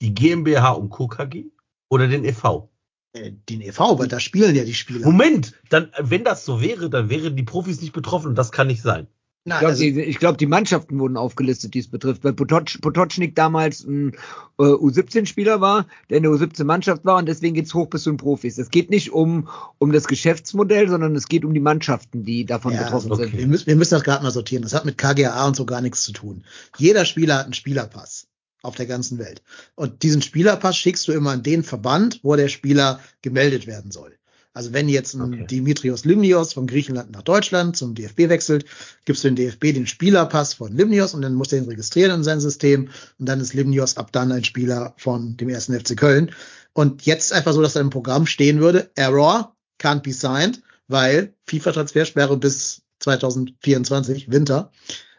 die GmbH und Co. KG oder den e.V.? Äh, Den e.V., weil da spielen ja die Spieler. Moment, dann, wenn das so wäre, dann wären die Profis nicht betroffen und das kann nicht sein. Ich Nein, glaube, also, die, ich glaub, die Mannschaften wurden aufgelistet, die es betrifft, weil Potoc, Potocznik damals ein äh, U17-Spieler war, der in der U17-Mannschaft war und deswegen geht's hoch bis zu den Profis. Es geht nicht um, um das Geschäftsmodell, sondern es geht um die Mannschaften, die davon ja, betroffen okay. sind. wir, müssen, wir müssen das gerade mal sortieren. Das hat mit KGA und so gar nichts zu tun. Jeder Spieler hat einen Spielerpass auf der ganzen Welt. Und diesen Spielerpass schickst du immer an den Verband, wo der Spieler gemeldet werden soll. Also wenn jetzt ein Okay. Dimitrios Limnios von Griechenland nach Deutschland zum DFB wechselt, gibst du dem DFB den Spielerpass von Limnios und dann muss er ihn registrieren in sein System und dann ist Limnios ab dann ein Spieler von dem ersten FC Köln. Und jetzt einfach so, dass da im Programm stehen würde, Error, can't be signed, weil FIFA-Transfersperre bis 2024, Winter.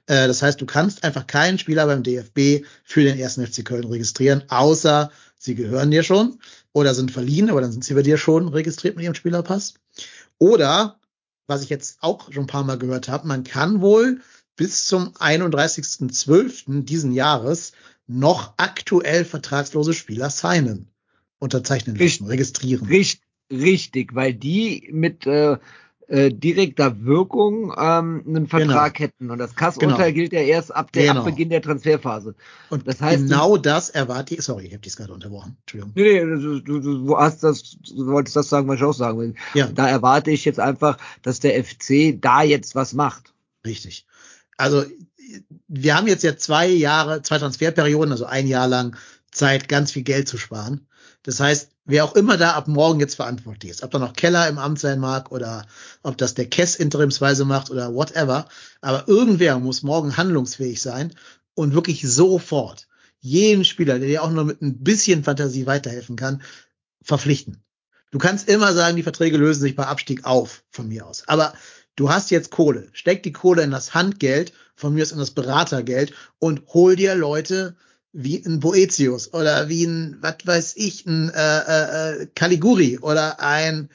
Äh, Das heißt, du kannst einfach keinen Spieler beim DFB für den ersten FC Köln registrieren, außer sie gehören dir schon oder sind verliehen, aber dann sind sie bei dir schon registriert mit ihrem Spielerpass. Oder, was ich jetzt auch schon ein paar Mal gehört habe, man kann wohl bis zum 31.12. diesen Jahres noch aktuell vertragslose Spieler signen, unterzeichnen lassen, Richtig. registrieren. Richt, richtig, weil die mit äh, äh, direkter Wirkung ähm, einen Vertrag Genau. hätten. Und das Kass-Urteil Genau. gilt ja erst ab der Genau. ab Beginn der Transferphase. Und Das heißt, genau das erwarte ich. Sorry, ich habe dich gerade unterbrochen. Entschuldigung. Nee, nee, du, du, du, du hast das, du wolltest das sagen, was ich auch sagen will. Ja. Da erwarte ich jetzt einfach, dass der FC da jetzt was macht. Richtig. Also wir haben jetzt ja zwei Jahre, zwei Transferperioden, also ein Jahr lang Zeit, ganz viel Geld zu sparen. Das heißt, wer auch immer da ab morgen jetzt verantwortlich ist, ob da noch Keller im Amt sein mag oder ob das der Kess interimsweise macht oder whatever, aber irgendwer muss morgen handlungsfähig sein und wirklich sofort jeden Spieler, der dir auch nur mit ein bisschen Fantasie weiterhelfen kann, verpflichten. Du kannst immer sagen, die Verträge lösen sich bei Abstieg auf, von mir aus. Aber du hast jetzt Kohle. Steck die Kohle in das Handgeld, von mir aus in das Beratergeld und hol dir Leute wie ein Boetius oder wie ein, was weiß ich, ein äh, äh, Caliguri oder ein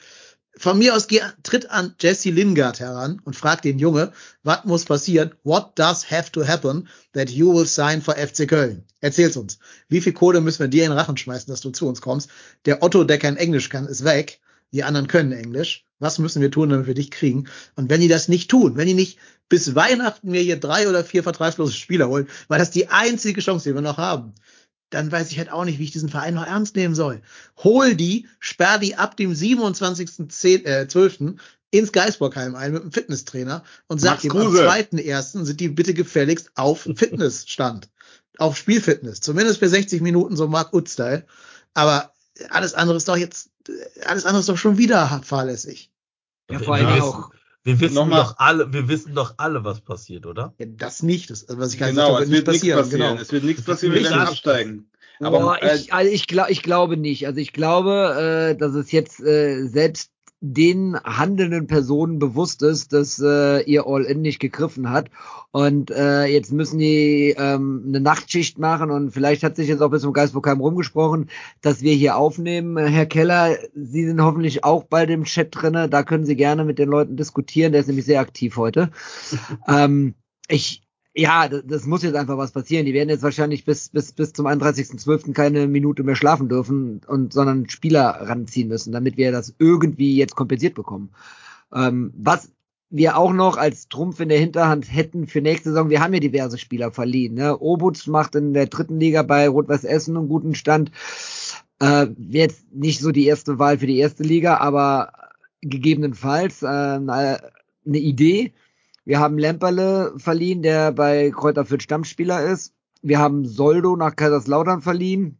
von mir aus tritt an Jesse Lingard heran und frag den Junge, was muss passieren? What does have to happen that you will sign for FC Köln? Erzähl's uns. Wie viel Kohle müssen wir dir in den Rachen schmeißen, dass du zu uns kommst? Der Otto, der kein Englisch kann, ist weg. Die anderen können Englisch. Was müssen wir tun, damit wir dich kriegen? Und wenn die das nicht tun, wenn die nicht bis Weihnachten mir hier drei oder vier vertragslose Spieler holen, weil das die einzige Chance, die wir noch haben, dann weiß ich halt auch nicht, wie ich diesen Verein noch ernst nehmen soll. Hol die, sperr die ab dem 27.12. Äh, ins Geisbockheim ein mit einem Fitnesstrainer und sag Max ihm, am Kruse. zweiten ersten sind die bitte gefälligst auf Fitnessstand. auf Spielfitness. Zumindest für 60 Minuten so Mark Ut-Style. Aber alles andere ist doch jetzt, alles andere ist doch schon wieder fahrlässig. Ja, Wir- vor allem wissen- auch. Wir wissen Nochmal- doch alle, wir wissen doch alle, was passiert, oder? Ja, das nicht, das, also was ich gerade Genau, gesagt habe, es wird nichts passieren. Genau. Es wird nichts passieren, wir Nicht werden absteigen. Aber Boah, äh, ich, also ich, glaub, ich glaube nicht. Also ich glaube, äh, dass es jetzt äh, selbst den handelnden Personen bewusst ist, dass äh, ihr All-In nicht gegriffen hat. Und äh, jetzt müssen die ähm, eine Nachtschicht machen und vielleicht hat sich jetzt auch bis zum Geistbockheim rumgesprochen, dass wir hier aufnehmen. Äh, Herr Keller, Sie sind hoffentlich auch bei dem Chat drinne. Da können Sie gerne mit den Leuten diskutieren. Der ist nämlich sehr aktiv heute. ähm, ich, ja, das, das muss jetzt einfach was passieren. Die werden jetzt wahrscheinlich bis, bis, bis zum 31.12. keine Minute mehr schlafen dürfen und, sondern Spieler ranziehen müssen, damit wir das irgendwie jetzt kompensiert bekommen. Ähm, was wir auch noch als Trumpf in der Hinterhand hätten für nächste Saison, wir haben ja diverse Spieler verliehen. Ne? Obutz macht in der dritten Liga bei Rot-Weiß Essen einen guten Stand. Äh, jetzt nicht so die erste Wahl für die erste Liga, aber gegebenenfalls äh, eine Idee. Wir haben Lemperle verliehen, der bei Kräuter Fürth Stammspieler ist. Wir haben Soldo nach Kaiserslautern verliehen.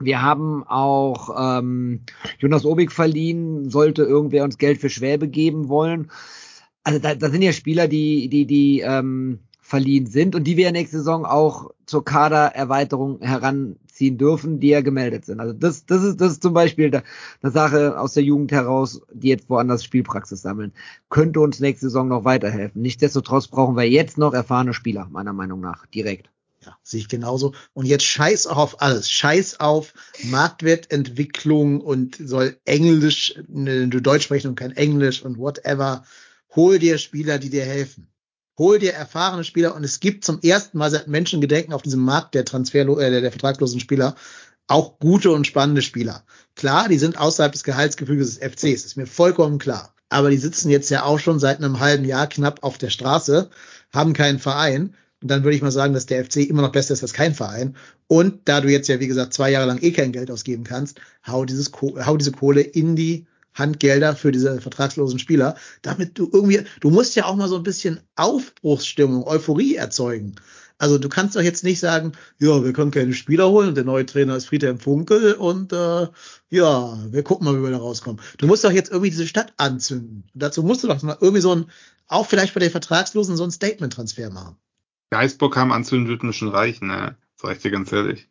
Wir haben auch ähm, Jonas Obig verliehen, sollte irgendwer uns Geld für Schwäbe geben wollen. Also da, da sind ja Spieler, die, die, die ähm, verliehen sind und die wir nächste Saison auch zur Kadererweiterung heranziehen dürfen, die ja gemeldet sind. Also das, das ist, das ist zum Beispiel da- eine Sache aus der Jugend heraus, die jetzt woanders Spielpraxis sammeln. Könnte uns nächste Saison noch weiterhelfen. Nichtsdestotrotz brauchen wir jetzt noch erfahrene Spieler, meiner Meinung nach, direkt. Ja, sehe ich genauso. Und jetzt scheiß auch auf alles. Scheiß auf Marktwertentwicklung und soll Englisch, ne, du Deutsch sprechen und kein Englisch und whatever. Hol dir Spieler, die dir helfen. Hol dir erfahrene Spieler und es gibt zum ersten Mal seit Menschengedenken auf diesem Markt der Transfer, äh, der, der vertragslosen Spieler auch gute und spannende Spieler. Klar, die sind außerhalb des Gehaltsgefüges des FCs, ist mir vollkommen klar. Aber die sitzen jetzt ja auch schon seit einem halben Jahr knapp auf der Straße, haben keinen Verein. Und dann würde ich mal sagen, dass der FC immer noch besser ist als kein Verein. Und da du jetzt ja, wie gesagt, zwei Jahre lang eh kein Geld ausgeben kannst, hau, dieses, hau diese Kohle in die Handgelder für diese vertragslosen Spieler, damit du irgendwie, du musst ja auch mal so ein bisschen Aufbruchsstimmung, Euphorie erzeugen. Also du kannst doch jetzt nicht sagen, ja, wir können keine Spieler holen und der neue Trainer ist Friedhelm Funkel und äh, ja, wir gucken mal, wie wir da rauskommen. Du musst doch jetzt irgendwie diese Stadt anzünden. Und dazu musst du doch mal irgendwie so ein, auch vielleicht bei den Vertragslosen so ein Statement-Transfer machen. Geistbockheim anzünden wird mir schon reichen, ne? Sag ich dir ganz ehrlich.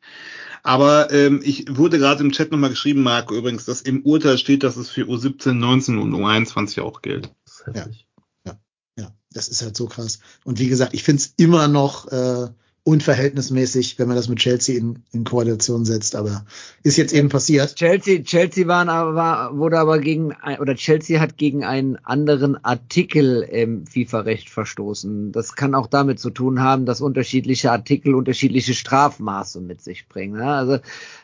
Aber ähm, ich wurde gerade im Chat nochmal geschrieben, Marco, übrigens, dass im Urteil steht, dass es für U17, 19 und U21 auch gilt. Das ist heftig. Ja, das ist halt so krass. Und wie gesagt, ich find's immer noch äh, unverhältnismäßig, wenn man das mit Chelsea in, in Koalition setzt, aber ist jetzt eben passiert. Chelsea, Chelsea waren aber, wurde aber gegen, oder Chelsea hat gegen einen anderen Artikel im FIFA-Recht verstoßen. Das kann auch damit zu tun haben, dass unterschiedliche Artikel unterschiedliche Strafmaße mit sich bringen. Ja, also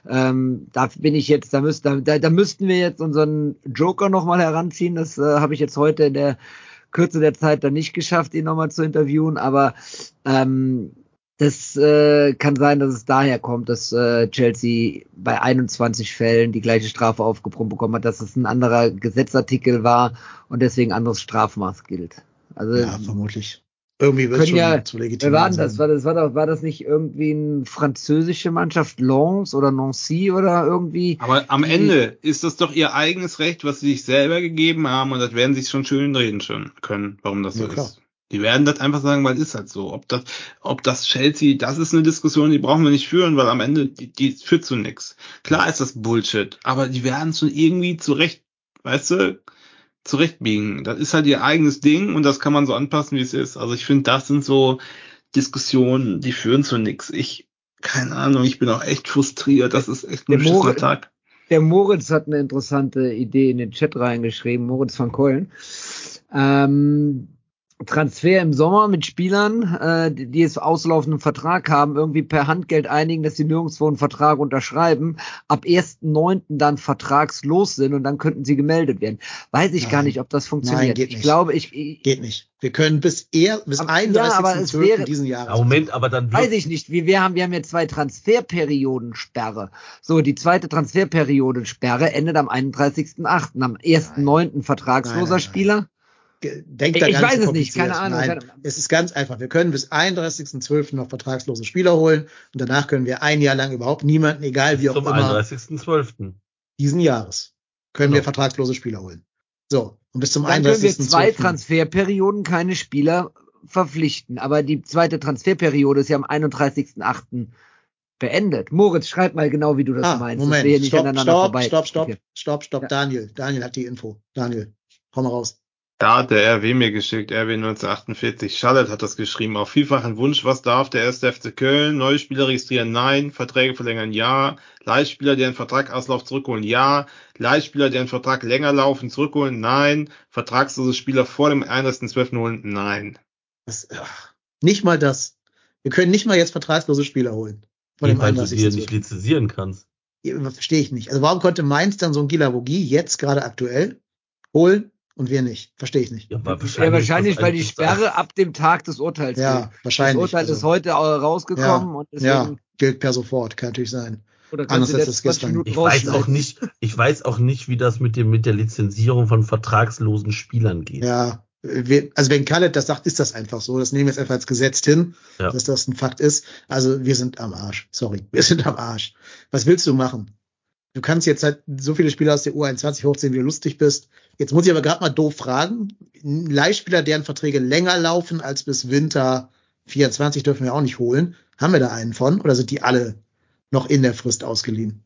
ähm, da bin ich jetzt, da, müsst, da, da müssten wir jetzt unseren Joker nochmal heranziehen. Das äh, habe ich jetzt heute in der Kürze der Zeit dann nicht geschafft, ihn nochmal zu interviewen, aber ähm, das äh, kann sein, dass es daher kommt, dass äh, Chelsea bei 21 Fällen die gleiche Strafe aufgebrummt bekommen hat, dass es ein anderer Gesetzartikel war und deswegen anderes Strafmaß gilt. Also Ja, vermutlich. Irgendwie wird können schon ja, zu wer legitimieren war denn das? War das, war, das, war das nicht irgendwie eine französische Mannschaft, Lens oder Nancy oder irgendwie? Aber am Ende ist das doch ihr eigenes Recht, was sie sich selber gegeben haben und das werden sie sich schon schön reden können, warum das so Ja, klar. ist. Die werden das einfach sagen, weil es ist halt so. Ob das, ob das Chelsea, das ist eine Diskussion, die brauchen wir nicht führen, weil am Ende, die, die führt zu nichts. Klar ist das Bullshit, aber die werden schon irgendwie zurecht, weißt du, zurechtbiegen. Das ist halt ihr eigenes Ding und das kann man so anpassen, wie es ist. Also ich finde, das sind so Diskussionen, die führen zu nichts. Ich, keine Ahnung, ich bin auch echt frustriert. Das ist echt ein Der beschissener Moritz- Tag. Der Moritz hat eine interessante Idee in den Chat reingeschrieben, Moritz van Keulen. Ähm, Transfer im Sommer mit Spielern, äh, die jetzt auslaufenden Vertrag haben, irgendwie per Handgeld einigen, dass sie nirgendwo einen Vertrag unterschreiben, ab 1.9. dann vertragslos sind und dann könnten sie gemeldet werden. Weiß ich gar Nein. nicht, ob das funktioniert. geht ich nicht. glaube, ich, ich Geht nicht. Wir können bis eher, bis Aber- ja, aber es 31.12. wäre- diesen Jahres. Ja, Moment, aber dann Weiß ich nicht. Wir, wir haben, wir haben jetzt zwei Transferperioden-Sperre. So, die zweite Transferperioden-Sperre endet am 31.8. Am 1.9. vertragsloser Nein, nein, nein. Spieler. Denkt da Ich ganz weiß so es nicht, keine. Ahnung. Nein, es ist ganz einfach. Wir können bis 31.12. noch vertragslose Spieler holen und danach können wir ein Jahr lang überhaupt niemanden, egal wie auch zum immer, 31.12. diesen Jahres können wir Genau. vertragslose Spieler holen. So, und bis zum Dann können wir zwei 31.12. Transferperioden keine Spieler verpflichten. Aber die zweite Transferperiode ist ja am 31.8. beendet. Moritz, schreib mal genau, wie du das Ah, meinst. Moment, wir nicht stopp, stopp, stopp, stopp, stopp, stopp, Ja. Daniel. Daniel hat die Info. Daniel, hau mal raus. Da hat der RW mir geschickt, RW 1948. Charlotte hat das geschrieben. Auf vielfachen Wunsch, was darf der erste FC Köln? Neue Spieler registrieren? Nein. Verträge verlängern? Ja. Leihspieler, deren Vertrag auslauft, zurückholen? Ja. Leihspieler, deren Vertrag länger laufen, zurückholen? Nein. Vertragslose Spieler vor dem 31.12. holen? Nein. Das, ach, nicht mal das. Wir können nicht mal jetzt vertragslose Spieler holen. Von dem Weil du dir 31.12.. nicht lizenzieren kannst. Ja, Verstehe ich nicht. Also warum konnte Mainz dann so ein Gilavogi jetzt gerade aktuell holen und wir nicht? Verstehe ich nicht. Ja, weil Ja, wahrscheinlich, das weil die Sperre ab dem Tag des Urteils Ja. Das wahrscheinlich. Urteil Also, ist heute rausgekommen und deswegen ja, gilt per sofort, kann natürlich sein. oder anders als das 20 gestern. Minuten Ich weiß auch nicht, ich weiß auch nicht, wie das mit dem, mit der Lizenzierung von vertragslosen Spielern geht. Ja, wir, also wenn Khaled das sagt, ist das einfach so. Das nehmen wir jetzt einfach als Gesetz hin, Ja. dass das ein Fakt ist. Also wir sind am Arsch. Sorry, wir sind am Arsch. Was willst du machen? Du kannst jetzt halt so viele Spieler aus der U21 hochziehen, wie du lustig bist. Jetzt muss ich aber gerade mal doof fragen. Leihspieler, deren Verträge länger laufen als bis Winter 24, dürfen wir auch nicht holen. Haben wir da einen von? Oder sind die alle noch in der Frist ausgeliehen?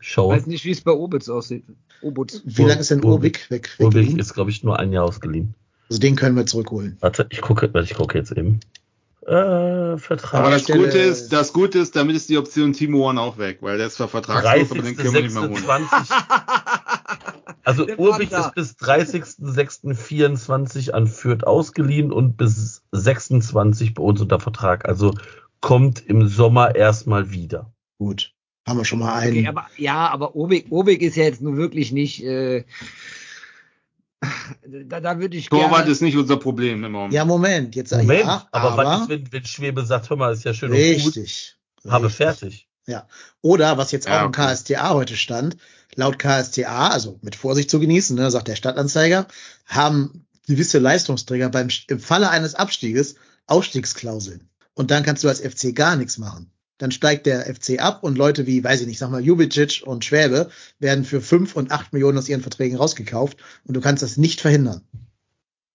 Show. weiß nicht, wie es bei Obitz aussieht. Obutz. Wie lange ist denn Ur- Urbik weg? Weggeliehen? ist, glaube ich, nur ein Jahr ausgeliehen. Also den können wir zurückholen. Warte, ich gucke, warte, ich gucke jetzt eben. Äh, Vertrag. Aber das Gute ist, das Gute ist, damit ist die Option Timo One auch weg, weil der ist zwar vertragslos, aber den können wir nicht mehr holen. 30.06.20. Also Urbich ist bis 30.06.24 an Fürth ausgeliehen und bis 26 bei uns unter Vertrag. Also kommt im Sommer erstmal wieder. Gut. Haben wir schon mal einen. Okay, aber ja, aber Obig, Obig ist ja jetzt nun wirklich nicht. Äh, da, da würde ich Torwart gerne. ist nicht unser Problem im Moment. Ja, Moment, jetzt sag Moment, ja, aber, aber, was ist, wenn, wenn Schwebe sagt, hör mal, ist ja schön und gut, richtig. habe richtig. fertig. Oder was jetzt Ja, auch im okay. KSTA heute stand, laut KSTA, also mit Vorsicht zu genießen, ne, sagt der Stadtanzeiger, haben gewisse Leistungsträger beim im Falle eines Abstieges Ausstiegsklauseln. Und dann kannst du als FC gar nichts machen. Dann steigt der FC ab und Leute wie, weiß ich nicht, sag mal, Jubicic und Schwäbe werden für fünf und acht Millionen aus ihren Verträgen rausgekauft und du kannst das nicht verhindern.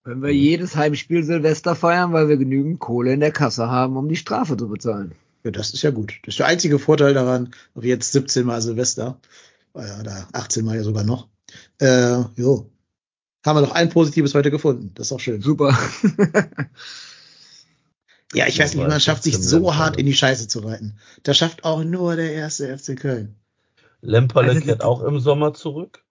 Können wir jedes Heimspiel Silvester feiern, weil wir genügend Kohle in der Kasse haben, um die Strafe zu bezahlen. Ja, das ist ja gut. Das ist der einzige Vorteil daran, ob jetzt 17 Mal Silvester, äh, oder 18 Mal ja sogar noch. Äh, jo. Haben wir doch ein Positives heute gefunden. Das ist auch schön. Super. Ja, ich weiß nicht, man schafft sich so hart in die Scheiße zu reiten. Das schafft auch nur der erste FC Köln. Lemperle Also kehrt auch im Sommer zurück.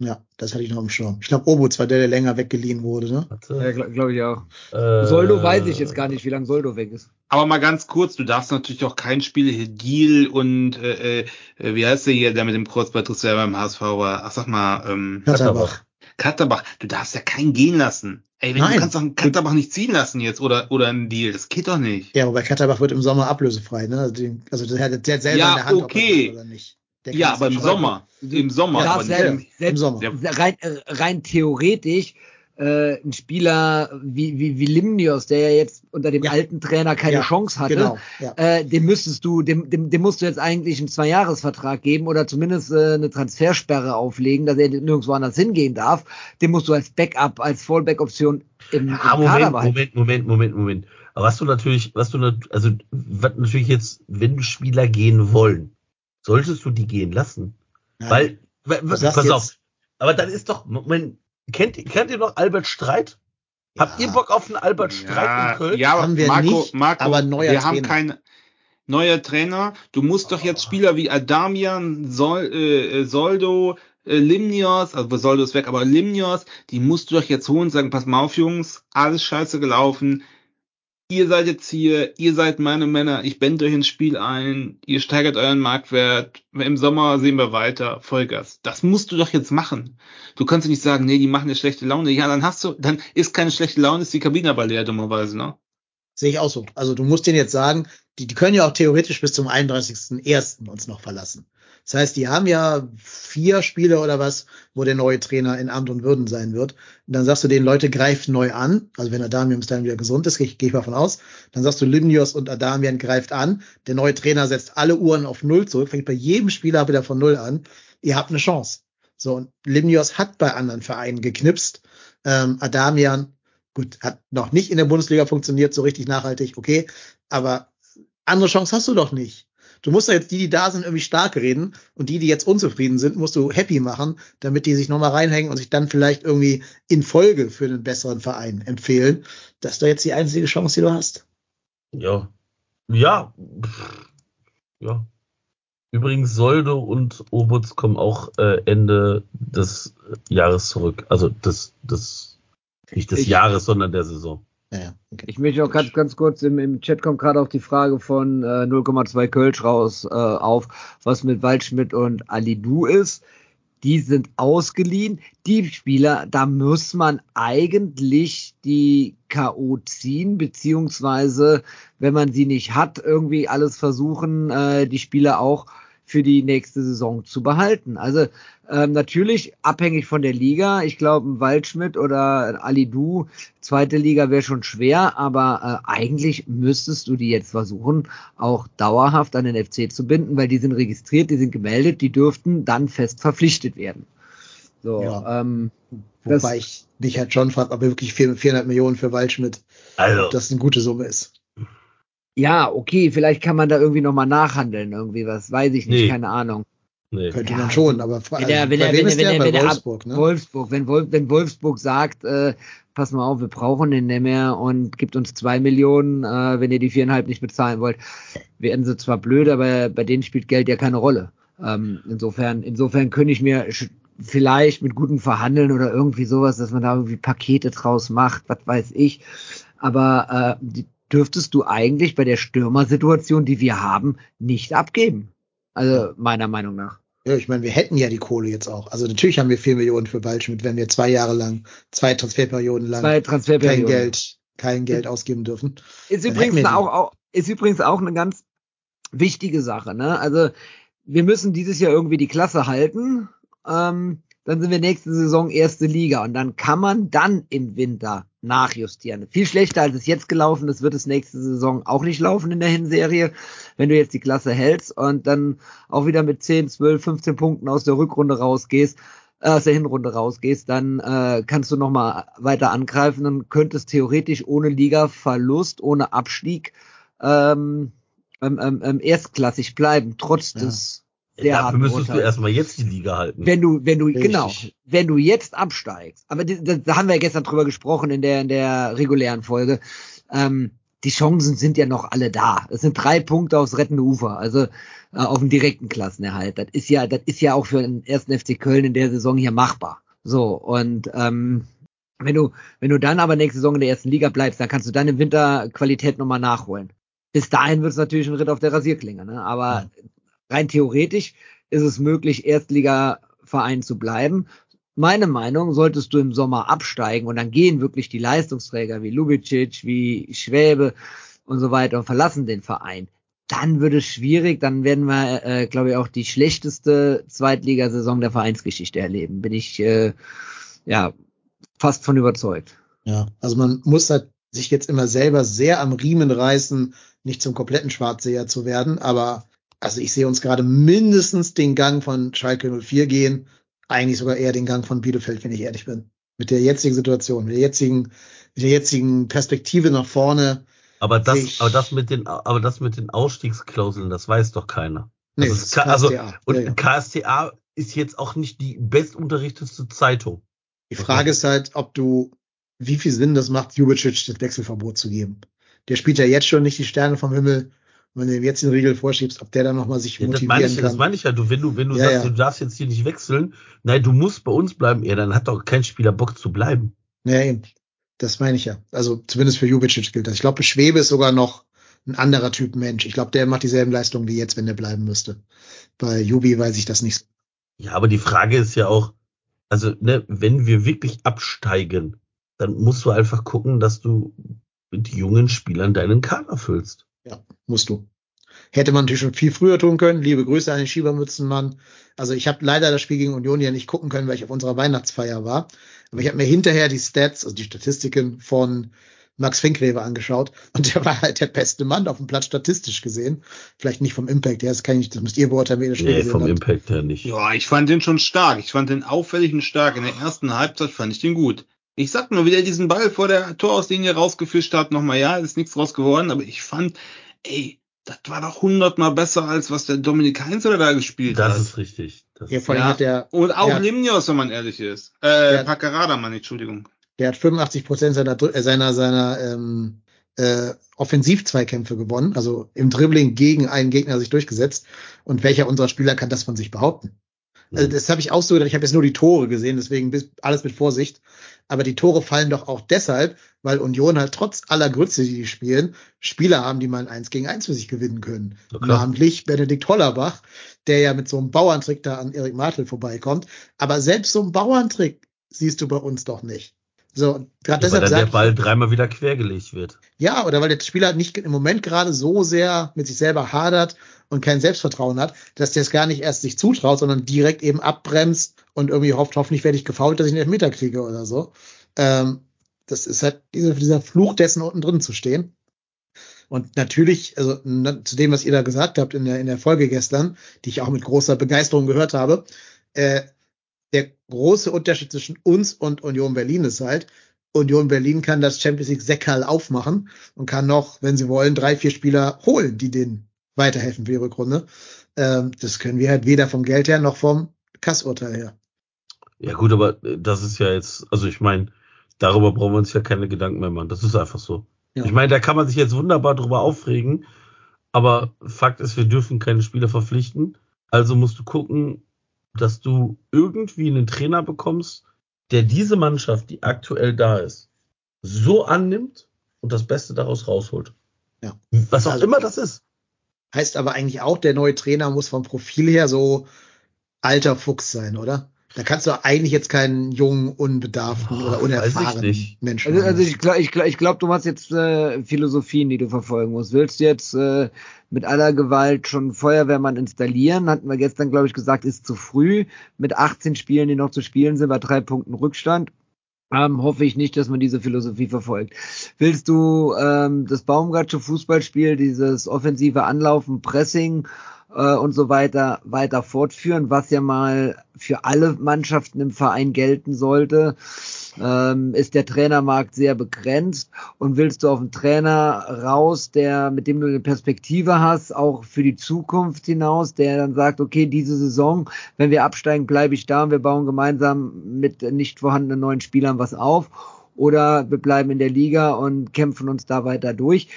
Ja, das hatte ich noch im Schirm. Ich glaube, Obutz war der, der länger weggeliehen wurde, ne? Warte. Ja, glaube glaub ich auch. Äh, Soldo weiß ich jetzt gar nicht, wie lange Soldo weg ist. Aber mal ganz kurz, du darfst natürlich auch kein Spiel hier Deal und äh, äh, wie heißt der hier, der mit dem Kreuzbandriss, der beim HSV war? Ach sag mal, ähm, Katterbach. Katterbach, du darfst ja keinen gehen lassen. Ey, wenn Nein. du kannst doch einen Katterbach nicht ziehen lassen jetzt oder oder einen Deal, das geht doch nicht. Ja, wobei Katterbach wird im Sommer ablösefrei, ne? Also, den, also der hat der hat selber Ja, in der Hand, ob er okay. oder nicht. Der Ja, aber im Sommer, im Sommer, Ja, aber nicht selbst, im, selbst, im Sommer. Rein, äh, rein theoretisch äh, ein Spieler wie, wie, wie Limnios, der ja jetzt unter dem Ja. alten Trainer keine Ja, Chance hatte, Genau, ja. äh, dem müsstest du, dem, dem, dem musst du jetzt eigentlich einen Zweijahresvertrag geben oder zumindest äh, eine Transfersperre auflegen, dass er nirgendwo anders hingehen darf. Den musst du als Backup, als Fallback-Option im, im Ja, Kader Moment. Moment, Moment, Moment, Moment. Aber was du natürlich, was du, nat- also, was natürlich jetzt, wenn Spieler gehen wollen, solltest du die gehen lassen. Nein. Weil, wa- wa- sagst pass jetzt- auf. Aber dann ist doch, Moment, kennt, ihr- kennt ihr noch Albert Streit? Habt Ja. ihr Bock auf einen Albert Streit ja, in Köln? ja, Haben wir Marco, nicht, Marco, aber neuer wir haben Trainer. keinen neuer Trainer. Du musst doch jetzt Spieler wie Adamian, Sol, äh, Soldo, äh, Limnios, also Soldo ist weg, aber Limnios, die musst du doch jetzt holen und sagen, pass mal auf, Jungs, alles scheiße gelaufen. Ihr seid jetzt hier, ihr seid meine Männer, ich bände euch ins Spiel ein, ihr steigert euren Marktwert, im Sommer sehen wir weiter, Vollgas. Das musst du doch jetzt machen. Du kannst nicht sagen, nee, die machen jetzt schlechte Laune. Ja, dann hast du, dann ist keine schlechte Laune, ist die Kabine aber leer, dummerweise, ne? Sehe ich auch so. Also du musst denen jetzt sagen, die, die können ja auch theoretisch bis zum 31.01. uns noch verlassen. Das heißt, die haben ja vier Spiele oder was, wo der neue Trainer in Amt und Würden sein wird. Und dann sagst du den Leute, greift neu an. Also wenn Adamian bis dahin wieder gesund ist, gehe ich, gehe ich mal von aus. Dann sagst du, Limnios und Adamian greift an. Der neue Trainer setzt alle Uhren auf Null zurück, fängt bei jedem Spieler wieder von Null an. Ihr habt eine Chance. So, und Limnios hat bei anderen Vereinen geknipst. Ähm, Adamian, gut, hat noch nicht in der Bundesliga funktioniert, so richtig nachhaltig, okay. Aber andere Chance hast du doch nicht. Du musst ja jetzt die, die da sind, irgendwie stark reden und die, die jetzt unzufrieden sind, musst du happy machen, damit die sich nochmal reinhängen und sich dann vielleicht irgendwie in Folge für einen besseren Verein empfehlen. Das ist doch jetzt die einzige Chance, die du hast. Ja. Ja. Ja. Übrigens, Soldo und Obutz kommen auch äh, Ende des Jahres zurück. Also des, des nicht des Ich- Jahres, sondern der Saison. Okay. Ich möchte auch ganz, ganz kurz, im, im Chat kommt gerade auch die Frage von äh, 0,2 Kölsch raus äh, auf, was mit Waldschmidt und Alidu ist. Die sind ausgeliehen. Die Spieler, da muss man eigentlich die K.O. ziehen, beziehungsweise, wenn man sie nicht hat, irgendwie alles versuchen, äh, die Spieler auch für die nächste Saison zu behalten. Also ähm, natürlich abhängig von der Liga. Ich glaube, ein Waldschmidt oder ein Alidu, zweite Liga wäre schon schwer, aber äh, eigentlich müsstest du die jetzt versuchen, auch dauerhaft an den FC zu binden, weil die sind registriert, die sind gemeldet, die dürften dann fest verpflichtet werden. So, Ja. ähm, das- Wobei ich mich halt schon frage, ob er wirklich 400 Millionen für Waldschmidt, Also, das eine gute Summe ist. Ja, okay, vielleicht kann man da irgendwie nochmal nachhandeln, irgendwie was, weiß ich nicht, Nee. keine Ahnung. nee. Könnte Ja, man schon, aber fra- Wenn er, also, wenn bei er, wem wenn er, der? er, Bei wenn er ab- Wolfsburg, ne? Wolfsburg, wenn, Wolf, wenn Wolfsburg sagt, äh, pass mal auf, wir brauchen den nicht mehr und gibt uns zwei Millionen, äh, wenn ihr die viereinhalb nicht bezahlen wollt, werden sie zwar blöd, aber bei denen spielt Geld ja keine Rolle. Ähm, insofern, insofern könnte ich mir vielleicht mit guten Verhandeln oder irgendwie sowas, dass man da irgendwie Pakete draus macht, was weiß ich. Aber äh, die dürftest du eigentlich bei der Stürmersituation, die wir haben, nicht abgeben. Also meiner Meinung nach. Ja, ich meine, wir hätten ja die Kohle jetzt auch. Also natürlich haben wir 4 Millionen für Waldschmidt, wenn wir zwei Jahre lang, zwei Transferperioden lang Zwei kein Transferperioden. Geld, kein Geld ausgeben dürfen. Ist Dann übrigens auch, auch ist übrigens auch eine ganz wichtige Sache. Ne? Also wir müssen dieses Jahr irgendwie die Klasse halten. Ähm, dann sind wir nächste Saison erste Liga und dann kann man dann im Winter nachjustieren. Viel schlechter als es jetzt gelaufen ist, wird es nächste Saison auch nicht laufen in der Hinserie, wenn du jetzt die Klasse hältst und dann auch wieder mit 10, 12, 15 Punkten aus der Rückrunde rausgehst, äh, aus der Hinrunde rausgehst, dann äh, kannst du nochmal weiter angreifen und könntest theoretisch ohne Liga-Verlust, ohne Abstieg ähm, ähm, ähm, ähm, erstklassig bleiben, trotz Ja. des sehr Dafür müsstest du Urteils. erstmal jetzt die Liga halten. Wenn du, wenn du, Richtig. genau, wenn du jetzt absteigst, aber die, da, da haben wir ja gestern drüber gesprochen in der, in der regulären Folge, ähm, die Chancen sind ja noch alle da. Es sind drei Punkte aufs rettende Ufer, also äh, auf dem direkten Klassenerhalt. Das ist ja, das ist ja auch für den ersten FC Köln in der Saison hier machbar. So, und ähm, wenn du, wenn du dann aber nächste Saison in der ersten Liga bleibst, dann kannst du deine Winterqualität nochmal nachholen. Bis dahin wird es natürlich ein Ritt auf der Rasierklinge, ne? Aber rein theoretisch ist es möglich, Erstligaverein zu bleiben. Meine Meinung, solltest du im Sommer absteigen und dann gehen wirklich die Leistungsträger wie Lubicic, wie Schwäbe und so weiter und verlassen den Verein, dann wird es schwierig, dann werden wir, äh, glaube ich, auch die schlechteste Zweitligasaison der Vereinsgeschichte erleben. Bin ich äh, ja fast von überzeugt. Ja, also man muss halt sich jetzt immer selber sehr am Riemen reißen, nicht zum kompletten Schwarzseher zu werden, aber also ich sehe uns gerade mindestens den Gang von Schalke 04 gehen, eigentlich sogar eher den Gang von Bielefeld, wenn ich ehrlich bin. Mit der jetzigen Situation, mit der jetzigen, mit der jetzigen Perspektive nach vorne. Aber das, Ich- aber das mit den, aber das mit den Ausstiegsklauseln, das weiß doch keiner. Nee, Also, kann- also KSTA. und Ja, ja. KSTA ist jetzt auch nicht die bestunterrichtete Zeitung. Die Frage ist halt, ob du, wie viel Sinn das macht, Jubicic das Wechselverbot zu geben. Der spielt ja jetzt schon nicht die Sterne vom Himmel. Wenn du ihm jetzt den Riegel vorschiebst, ob der dann nochmal sich Ja, das motivieren meine ich, ja, das kann. meine ich ja. Du, wenn du, wenn du Ja, sagst, ja. du darfst jetzt hier nicht wechseln, nein, du musst bei uns bleiben, ja, dann hat doch kein Spieler Bock zu bleiben. Ja, eben. Das meine ich ja. Also zumindest für Jubicic gilt das. Ich glaube, Schwebe ist sogar noch ein anderer Typ Mensch. Ich glaube, der macht dieselben Leistungen wie jetzt, wenn der bleiben müsste. Bei Jubi weiß ich das nicht. Ja, aber die Frage ist ja auch, also, ne, wenn wir wirklich absteigen, dann musst du einfach gucken, dass du mit jungen Spielern deinen Kader füllst. Ja, musst du. Hätte man natürlich schon viel früher tun können. Liebe Grüße an den Schiebermützenmann. Also ich habe leider das Spiel gegen Union ja nicht gucken können, weil ich auf unserer Weihnachtsfeier war. Aber ich habe mir hinterher die Stats, also die Statistiken von Max Finklever angeschaut und der war halt der beste Mann auf dem Platz statistisch gesehen. Vielleicht nicht vom Impact her, das kann ich nicht, das müsst ihr beurteilen, wie ihr das Spiel Nee, gesehen vom habt. Impact her nicht. Ja, ich fand den schon stark. Ich fand den auffällig und stark. In der ersten Halbzeit fand ich den gut. Ich sag nur, wie der diesen Ball vor der Torauslinie rausgefischt hat, nochmal, ja, ist nichts draus geworden, aber ich fand, ey, das war doch hundertmal besser, als was der Dominik Heinz oder da gespielt Das hat. ist richtig. Das Ja, vor allem Ja. hat der, Und auch Ja. Limnios, wenn man ehrlich ist. Äh, Ja. Paccarada, Mann, Entschuldigung. der hat 85 Prozent seiner, äh, seiner, seiner ähm, äh, Offensivzweikämpfe gewonnen, also im Dribbling gegen einen Gegner sich durchgesetzt. Und welcher unserer Spieler kann das von sich behaupten? Also das habe ich auch so gedacht. Ich habe jetzt nur die Tore gesehen, deswegen bis, alles mit Vorsicht. Aber die Tore fallen doch auch deshalb, weil Union halt trotz aller Grütze, die die spielen, Spieler haben, die man eins gegen eins für sich gewinnen können. Klar. Namentlich Benedikt Hollerbach, der ja mit so einem Bauerntrick da an Erik Martel vorbeikommt. Aber selbst so einen Bauerntrick siehst du bei uns doch nicht. So, gerade Ja, weil deshalb dann der Ball dreimal wieder quergelegt wird. ja, oder weil der Spieler nicht im Moment gerade so sehr mit sich selber hadert und kein Selbstvertrauen hat, dass der es gar nicht erst sich zutraut, sondern direkt eben abbremst und irgendwie hofft, hoffentlich werde ich gefault, dass ich einen Elfmeter kriege oder so. Ähm, das ist halt dieser, dieser Fluch dessen unten drin zu stehen. Und natürlich, also zu dem, was ihr da gesagt habt in der, in der Folge gestern, die ich auch mit großer Begeisterung gehört habe, äh, große Unterschied zwischen uns und Union Berlin ist halt, Union Berlin kann das Champions League Säckerl aufmachen und kann noch, wenn sie wollen, drei, vier Spieler holen, die denen weiterhelfen für die Rückrunde. Ähm, das können wir halt weder vom Geld her noch vom Kassurteil her. Ja gut, aber äh, das ist ja jetzt, also ich meine, darüber brauchen wir uns ja keine Gedanken mehr machen. Das ist einfach so. Ja. Ich meine, da kann man sich jetzt wunderbar drüber aufregen, aber Fakt ist, wir dürfen keine Spieler verpflichten. Also musst du gucken, dass du irgendwie einen Trainer bekommst, der diese Mannschaft, die aktuell da ist, so annimmt und das Beste daraus rausholt. Ja. Was auch Also- immer das ist. Heißt aber eigentlich auch, der neue Trainer muss vom Profil her so alter Fuchs sein, oder? Da kannst du eigentlich jetzt keinen jungen, unbedarften Oh, oder unerfahrenen. Menschen Also, also ich glaube, ich, glaub- ich glaub, du hast jetzt äh, Philosophien, die du verfolgen musst. Willst du jetzt äh, mit aller Gewalt schon Feuerwehrmann installieren? Hatten wir gestern, glaube ich, gesagt, ist zu früh. Mit 18 Spielen, die noch zu spielen sind, bei drei Punkten Rückstand. Ähm, hoffe ich nicht, dass man diese Philosophie verfolgt. Willst du ähm, das Baumgartsche Fußballspiel, dieses offensive Anlaufen, Pressing äh, und so weiter weiter fortführen, was ja mal für alle Mannschaften im Verein gelten sollte? ähm, ist der Trainermarkt sehr begrenzt und willst du auf einen Trainer raus, der mit dem du eine Perspektive hast, auch für die Zukunft hinaus, der dann sagt, okay, diese Saison, wenn wir absteigen, bleibe ich da und wir bauen gemeinsam mit nicht vorhandenen neuen Spielern was auf. Oder wir bleiben in der Liga und kämpfen uns da weiter durch.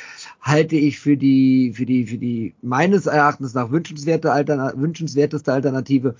Halte ich für die, für die, für die meines Erachtens nach wünschenswerte Altern wünschenswerteste Alternative.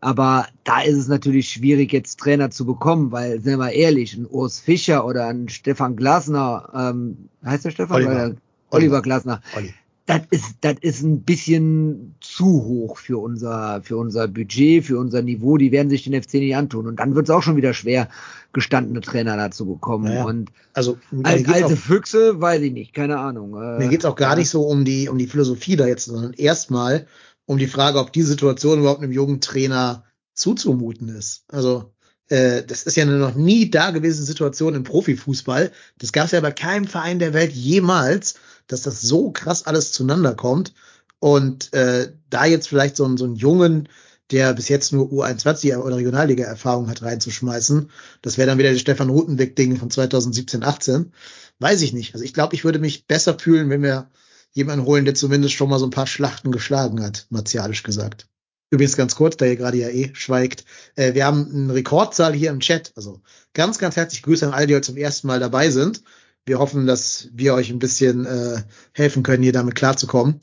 Aber da ist es natürlich schwierig, jetzt Trainer zu bekommen, weil, sind wir ehrlich, ein Urs Fischer oder ein Stefan Glasner, ähm, heißt der Stefan? Oliver. Oliver, Oliver Glasner. Olli. Das ist, das ist ein bisschen zu hoch für unser, für unser Budget, für unser Niveau. Die werden sich den FC nicht antun. Und dann wird es auch schon wieder schwer, gestandene Trainer dazu bekommen. Naja. Und Also als alte auch, Füchse, weiß ich nicht, keine Ahnung. Äh, mir geht's auch gar nicht so um die, um die Philosophie da jetzt, sondern erstmal um die Frage, ob die Situation überhaupt einem jungen Trainer zuzumuten ist. Also äh, das ist ja eine noch nie dagewesene Situation im Profifußball. Das gab es ja bei keinem Verein der Welt jemals, dass das so krass alles zueinander kommt. Und äh, da jetzt vielleicht so, einen- so einen Jungen, der bis jetzt nur U21 oder Regionalliga-Erfahrung hat, reinzuschmeißen, das wäre dann wieder das Stefan Rutenbeck-Ding von 2017, 18. Weiß ich nicht. Also ich glaube, ich würde mich besser fühlen, wenn wir jemanden holen, der zumindest schon mal so ein paar Schlachten geschlagen hat, martialisch gesagt. Übrigens ganz kurz, da ihr gerade ja eh schweigt. Äh, wir haben eine Rekordzahl hier im Chat. Also ganz, ganz herzlich Grüße an alle, die heute zum ersten Mal dabei sind. Wir hoffen, dass wir euch ein bisschen äh, helfen können, hier damit klarzukommen.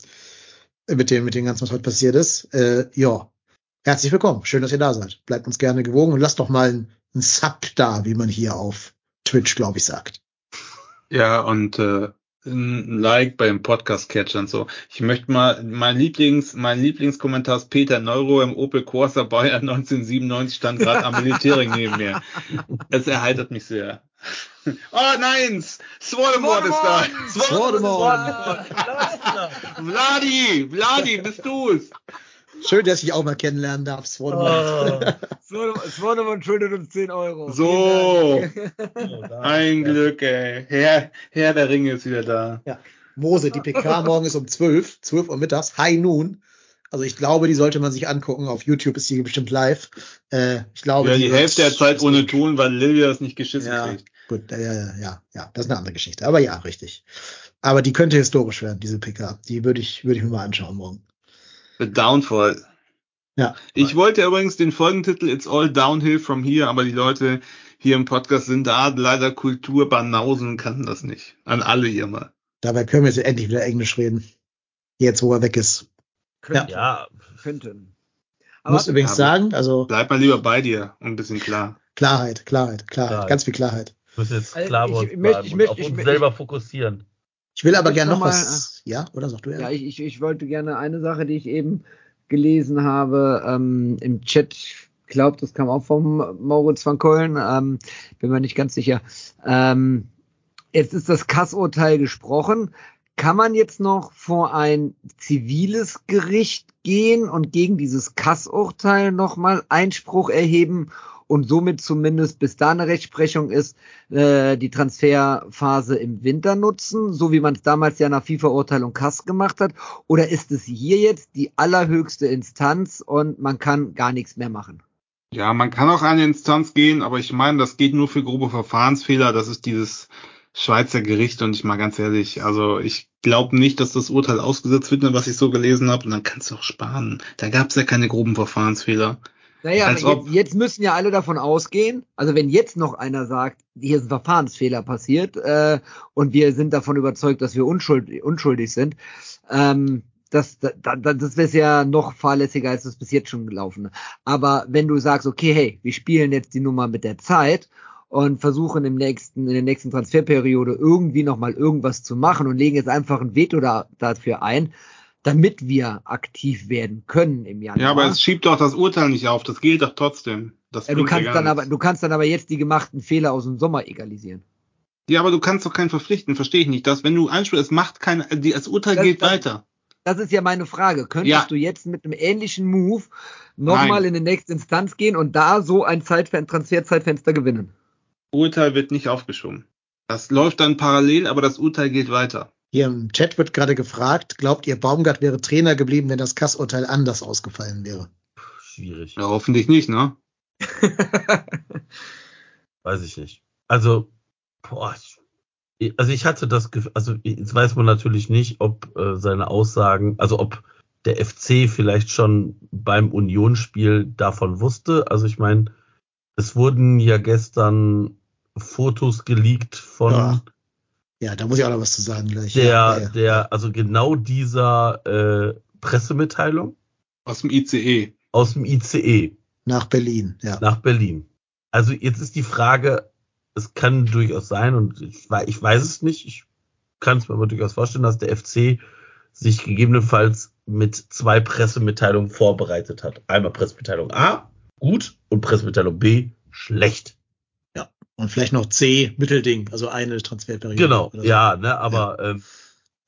Äh, Mit dem, mit dem Ganzen, was heute passiert ist. Äh, ja. Herzlich willkommen. Schön, dass ihr da seid. Bleibt uns gerne gewogen und lasst doch mal ein, ein Sub da, wie man hier auf Twitch, glaube ich, sagt. Ja, und äh, ein Like beim Podcast-Catcher und so. Ich möchte mal, mein Lieblings, mein Lieblingskommentar ist Peter Neuro im Opel Corsa Bayern 1997 stand gerade am Militärring neben mir. Es erheitert mich sehr. Oh nein, Svoldemort ist da. Voldemort. Vladi, Vladi, bist du's? Schön, dass ich auch mal kennenlernen darf. Voldemort. Swanemann schuldet uns 10 Euro. So, ein Glück, ey. Herr, Herr der Ringe ist wieder da. Mose, die PK morgen ist um 12, 12 Uhr mittags, High Noon. Also ich glaube, die sollte man sich angucken. Auf YouTube ist die bestimmt live. Äh, ich glaube, Ja, die wird- Hälfte der Zeit ohne Ton, weil Lilia es nicht geschissen Ja, kriegt. Gut, ja, ja, ja, ja, das ist eine andere Geschichte. Aber ja, richtig. Aber die könnte historisch werden, diese PK. Die würde ich, würde ich mir mal anschauen morgen. The Downfall. Ja. Ich wollte übrigens den Folgentitel It's All Downhill from Here, aber die Leute hier im Podcast sind da leider Kulturbanausen und kannten das nicht. An alle hier mal. Dabei können wir jetzt endlich wieder Englisch reden. Jetzt, wo er weg ist. Könnten. Ja, Könnten. Muss übrigens aber- sagen, also Bleib mal lieber bei dir und ein bisschen klar. Klarheit, Klarheit, Klarheit, Klarheit. ganz viel Klarheit. Müssen jetzt Also klar ich- bei uns ich möchte- bleiben ich und möchte- auf ich uns möchte- selber fokussieren. Ich will aber Ich gerne noch noch mal- was. Ja, oder sag du ja? Ja, ich, ich, ich wollte gerne eine Sache, die ich eben gelesen habe ähm, im Chat. Ich glaube, das kam auch vom Moritz van Keulen. Ähm, bin mir nicht ganz sicher. Ähm, jetzt ist das Kassurteil gesprochen. Kann man jetzt noch vor ein ziviles Gericht gehen und gegen dieses Kassurteil nochmal Einspruch erheben und somit zumindest bis da eine Rechtsprechung ist, äh, die Transferphase im Winter nutzen, so wie man es damals ja nach FIFA-Urteilung Kass gemacht hat? Oder ist es hier jetzt die allerhöchste Instanz und man kann gar nichts mehr machen? Ja, man kann auch eine Instanz gehen, aber ich meine, das geht nur für grobe Verfahrensfehler. Das ist dieses Schweizer Gericht und ich mal ganz ehrlich, also ich glaube nicht, dass das Urteil ausgesetzt wird, was ich so gelesen habe. Und dann kannst du auch sparen. Da gab es ja keine groben Verfahrensfehler. Naja, Als jetzt, jetzt müssen ja alle davon ausgehen, also wenn jetzt noch einer sagt, hier ist ein Verfahrensfehler passiert äh, und wir sind davon überzeugt, dass wir unschuldig, unschuldig sind, ähm, das, da, da, das wäre ja noch fahrlässiger, als das bis jetzt schon gelaufen. Aber wenn du sagst, okay, hey, wir spielen jetzt die Nummer mit der Zeit und versuchen im nächsten, in der nächsten Transferperiode irgendwie nochmal irgendwas zu machen und legen jetzt einfach ein Veto da, dafür ein, damit wir aktiv werden können im Januar. Ja, aber es schiebt doch das Urteil nicht auf. Das gilt doch trotzdem. Das Ja, du ja kannst gar dann nichts. aber, du kannst dann aber jetzt die gemachten Fehler aus dem Sommer egalisieren. Ja, aber du kannst doch keinen verpflichten, verstehe ich nicht. Dass, wenn du einspielst, es macht kein, die, das Urteil Das- geht das- weiter. Das ist ja meine Frage. Könntest Ja. du jetzt mit einem ähnlichen Move nochmal in die nächste Instanz gehen und da so ein Zeitfen Transferzeitfenster gewinnen? Urteil wird nicht aufgeschoben. Das läuft dann parallel, aber das Urteil geht weiter. Hier im Chat wird gerade gefragt, glaubt ihr, Baumgart wäre Trainer geblieben, wenn das Kassurteil anders ausgefallen wäre? Schwierig. Ja, hoffentlich nicht, ne? Weiß ich nicht. Also, boah, ich, also ich hatte das Gefühl, also jetzt weiß man natürlich nicht, ob äh, seine Aussagen, also ob der FC vielleicht schon beim Unionsspiel davon wusste. Also ich meine, es wurden ja gestern Fotos geleakt von Ja. Ja, da muss ich auch noch was zu sagen gleich. der, ja, ja. der, also genau dieser äh, Pressemitteilung Aus dem ICE. aus dem ICE Nach Berlin, ja. nach Berlin. Also jetzt ist die Frage, es kann durchaus sein und ich, ich weiß es nicht, ich kann es mir aber durchaus vorstellen, dass der FC sich gegebenenfalls mit zwei Pressemitteilungen vorbereitet hat. Einmal Pressemitteilung A, gut, und Pressemitteilung B, schlecht. Und vielleicht noch C, Mittelding, also eine Transferperiode. Genau, so. ja, ne, aber ähm,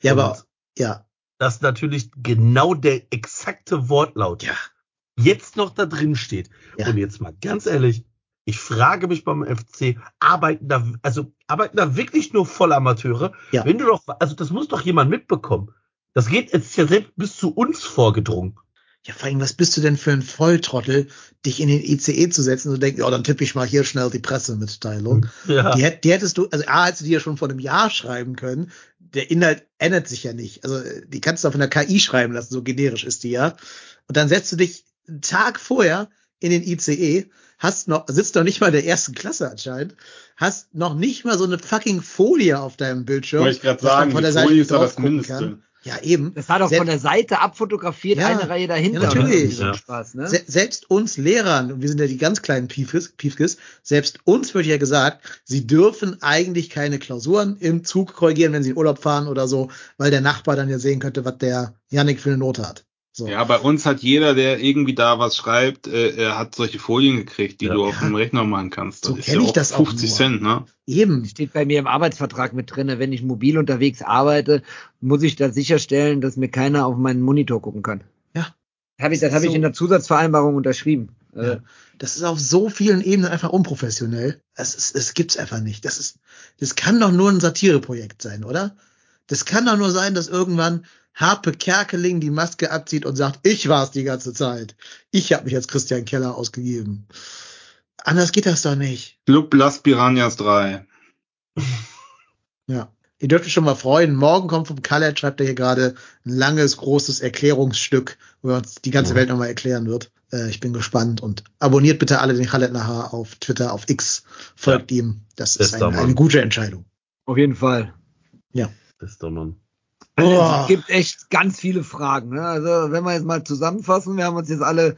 Ja, aber, ja. dass natürlich genau der exakte Wortlaut Ja. jetzt noch da drin steht. Ja. Und jetzt mal ganz ehrlich, ich frage mich beim FC, arbeiten da, also arbeiten da wirklich nur Vollamateure? Ja. Wenn du doch, also das muss doch jemand mitbekommen. Das geht jetzt ja selbst bis zu uns vorgedrungen. Ja, vor allem, was bist du denn für ein Volltrottel, dich in den ICE zu setzen und denken, ja, dann tippe ich mal hier schnell die Pressemitteilung. Ja. Die, die hättest du, also A, hättest du die ja schon vor einem Jahr schreiben können. Der Inhalt ändert sich ja nicht. Also die kannst du auf einer KI schreiben lassen, so generisch ist die ja. Und dann setzt du dich einen Tag vorher in den ICE, hast noch, sitzt noch nicht mal in der ersten Klasse anscheinend, hast noch nicht mal so eine fucking Folie auf deinem Bildschirm. Wollte ich gerade sagen, von die der Folie ist ja das gucken Mindeste. kann. Ja, eben. Das war doch Selbst- von der Seite abfotografiert, Ja, eine Reihe dahinter. ja, natürlich. So Ja. Spaß, ne? Se selbst uns Lehrern, und wir sind ja die ganz kleinen Piefkes, Piefkes, selbst uns wird ja gesagt, sie dürfen eigentlich keine Klausuren im Zug korrigieren, wenn sie in Urlaub fahren oder so, weil der Nachbar dann ja sehen könnte, was der Yannick für eine Note hat. So. Ja, bei uns hat jeder, der irgendwie da was schreibt, äh, er hat solche Folien gekriegt, die Ja. du auf dem Rechner machen kannst. So ist kenn ich das auch 50 nur. Cent, ne? Eben. Steht bei mir im Arbeitsvertrag mit drinne, wenn ich mobil unterwegs arbeite, muss ich da sicherstellen, dass mir keiner auf meinen Monitor gucken kann. Ja. Hab ich, das habe ich So. in der Zusatzvereinbarung unterschrieben. Ja. Äh, Das ist auf so vielen Ebenen einfach unprofessionell. Es, ist, es gibt's einfach nicht. Das ist, das kann doch nur ein Satireprojekt sein, oder? Das kann doch nur sein, dass irgendwann Harpe Kerkeling die Maske abzieht und sagt, ich war's die ganze Zeit. Ich habe mich als Christian Keller ausgegeben. Anders geht das doch nicht. Club Las Piranhas 3. Ja. Ihr dürft euch schon mal freuen. Morgen kommt vom Khaled, schreibt er hier gerade ein langes, großes Erklärungsstück, wo er uns die ganze Ja. Welt nochmal erklären wird. Äh, ich bin gespannt und abonniert bitte alle den Khaled Nahar auf Twitter, auf X. Folgt ihm. Das ist Bester eine, Mann. eine gute Entscheidung. auf jeden Fall. Bester Mann. Oh. Es gibt echt ganz viele Fragen. Ne? Also wenn wir jetzt mal zusammenfassen, wir haben uns jetzt alle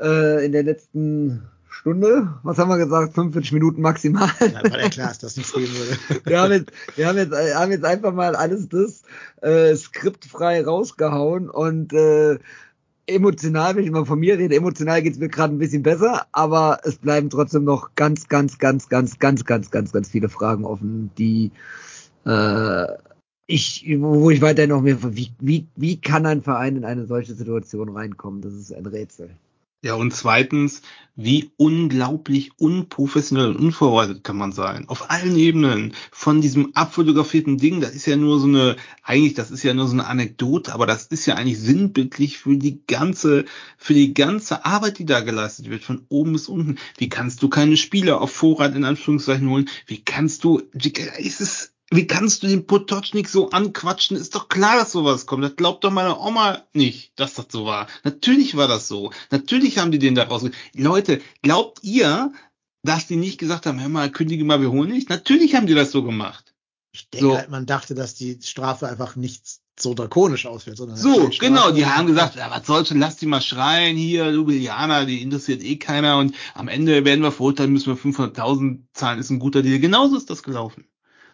äh, in der letzten Stunde, was haben wir gesagt, 45 Minuten maximal. Ja, war ja klar, dass das nichts geben würde. wir haben jetzt, wir haben jetzt, äh, haben jetzt einfach mal alles das äh, skriptfrei rausgehauen und äh, emotional, wenn ich mal von mir rede, emotional geht's mir gerade ein bisschen besser, aber es bleiben trotzdem noch ganz, ganz, ganz, ganz, ganz, ganz, ganz, ganz viele Fragen offen, die äh, ich, wo ich weiterhin noch mehr, wie, wie, wie kann ein Verein in eine solche Situation reinkommen? Das ist ein Rätsel. Ja, und zweitens, wie unglaublich unprofessionell und unvorbereitet kann man sein. Auf allen Ebenen. Von diesem abfotografierten Ding, das ist ja nur so eine, eigentlich, das ist ja nur so eine Anekdote, aber das ist ja eigentlich sinnbildlich für die ganze, für die ganze Arbeit, die da geleistet wird, von oben bis unten. Wie kannst du keine Spieler auf Vorrat in Anführungszeichen holen? Wie kannst du, wie, ist es, wie kannst du den Potocznik so anquatschen? Ist doch klar, dass sowas kommt. Das glaubt doch meine Oma nicht, dass das so war. Natürlich war das so. Natürlich haben die den da raus. Leute, glaubt ihr, dass die nicht gesagt haben, hör mal, kündige mal, wir holen nicht? Natürlich haben die das so gemacht. Ich denke So. halt, man dachte, dass die Strafe einfach nicht so drakonisch ausfällt. Sondern So, genau, die haben gesagt, ja, was sollst du, lass die mal schreien, hier, Ljubljana, die interessiert eh keiner und am Ende werden wir verurteilt, müssen wir 500.000 zahlen, ist ein guter Deal. Genauso ist das gelaufen.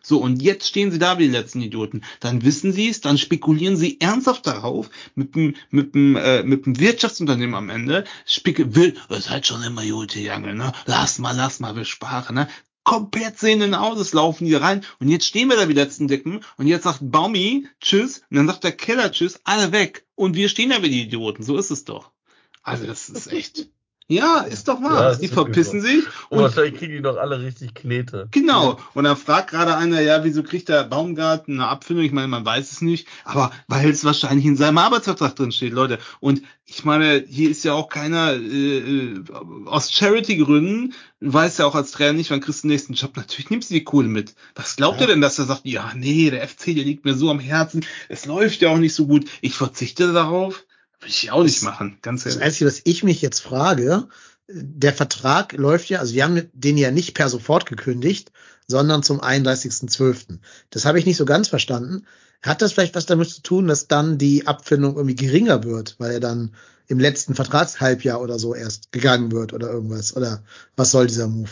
So, und jetzt stehen sie da wie die letzten Idioten. Dann wissen sie es, dann spekulieren sie ernsthaft darauf, mit dem, mit dem, äh, mit dem Wirtschaftsunternehmen am Ende, spekulieren, will, ist halt schon immer gute Jange, ne? Lass mal, lass mal, wir sparen, ne? Komplett sehenden Auges laufen die rein und jetzt stehen wir da wie die letzten Dicken und jetzt sagt Baumi Tschüss und dann sagt der Keller Tschüss, alle weg und wir stehen da wie die Idioten, so ist es doch. Also das ist echt, ja, ist doch Ja, wahr, ist die verpissen sich Und und wahrscheinlich kriegen die doch alle richtig Knete. Genau. Und dann fragt gerade einer, ja, wieso kriegt der Baumgarten eine Abfindung? Ich meine, man weiß es nicht, aber weil es wahrscheinlich in seinem Arbeitsvertrag drin steht, Leute. Und ich meine, hier ist ja auch keiner äh, aus Charity-Gründen, du weißt ja auch als Trainer nicht, wann kriegst du den nächsten Job. Natürlich nimmst du die Kohle mit. Was glaubt Ja. ihr denn, dass er sagt, ja, nee, der FC, der liegt mir so am Herzen, es läuft ja auch nicht so gut, ich verzichte darauf? Will ich auch nicht Das- machen, ganz Das ehrlich. Einzige, was ich mich jetzt frage, der Vertrag läuft ja, also wir haben den ja nicht per sofort gekündigt, sondern zum 31.12. Das habe ich nicht so ganz verstanden. Hat das vielleicht was damit zu tun, dass dann die Abfindung irgendwie geringer wird, weil er dann im letzten Vertragshalbjahr oder so erst gegangen wird oder irgendwas? Oder was soll dieser Move?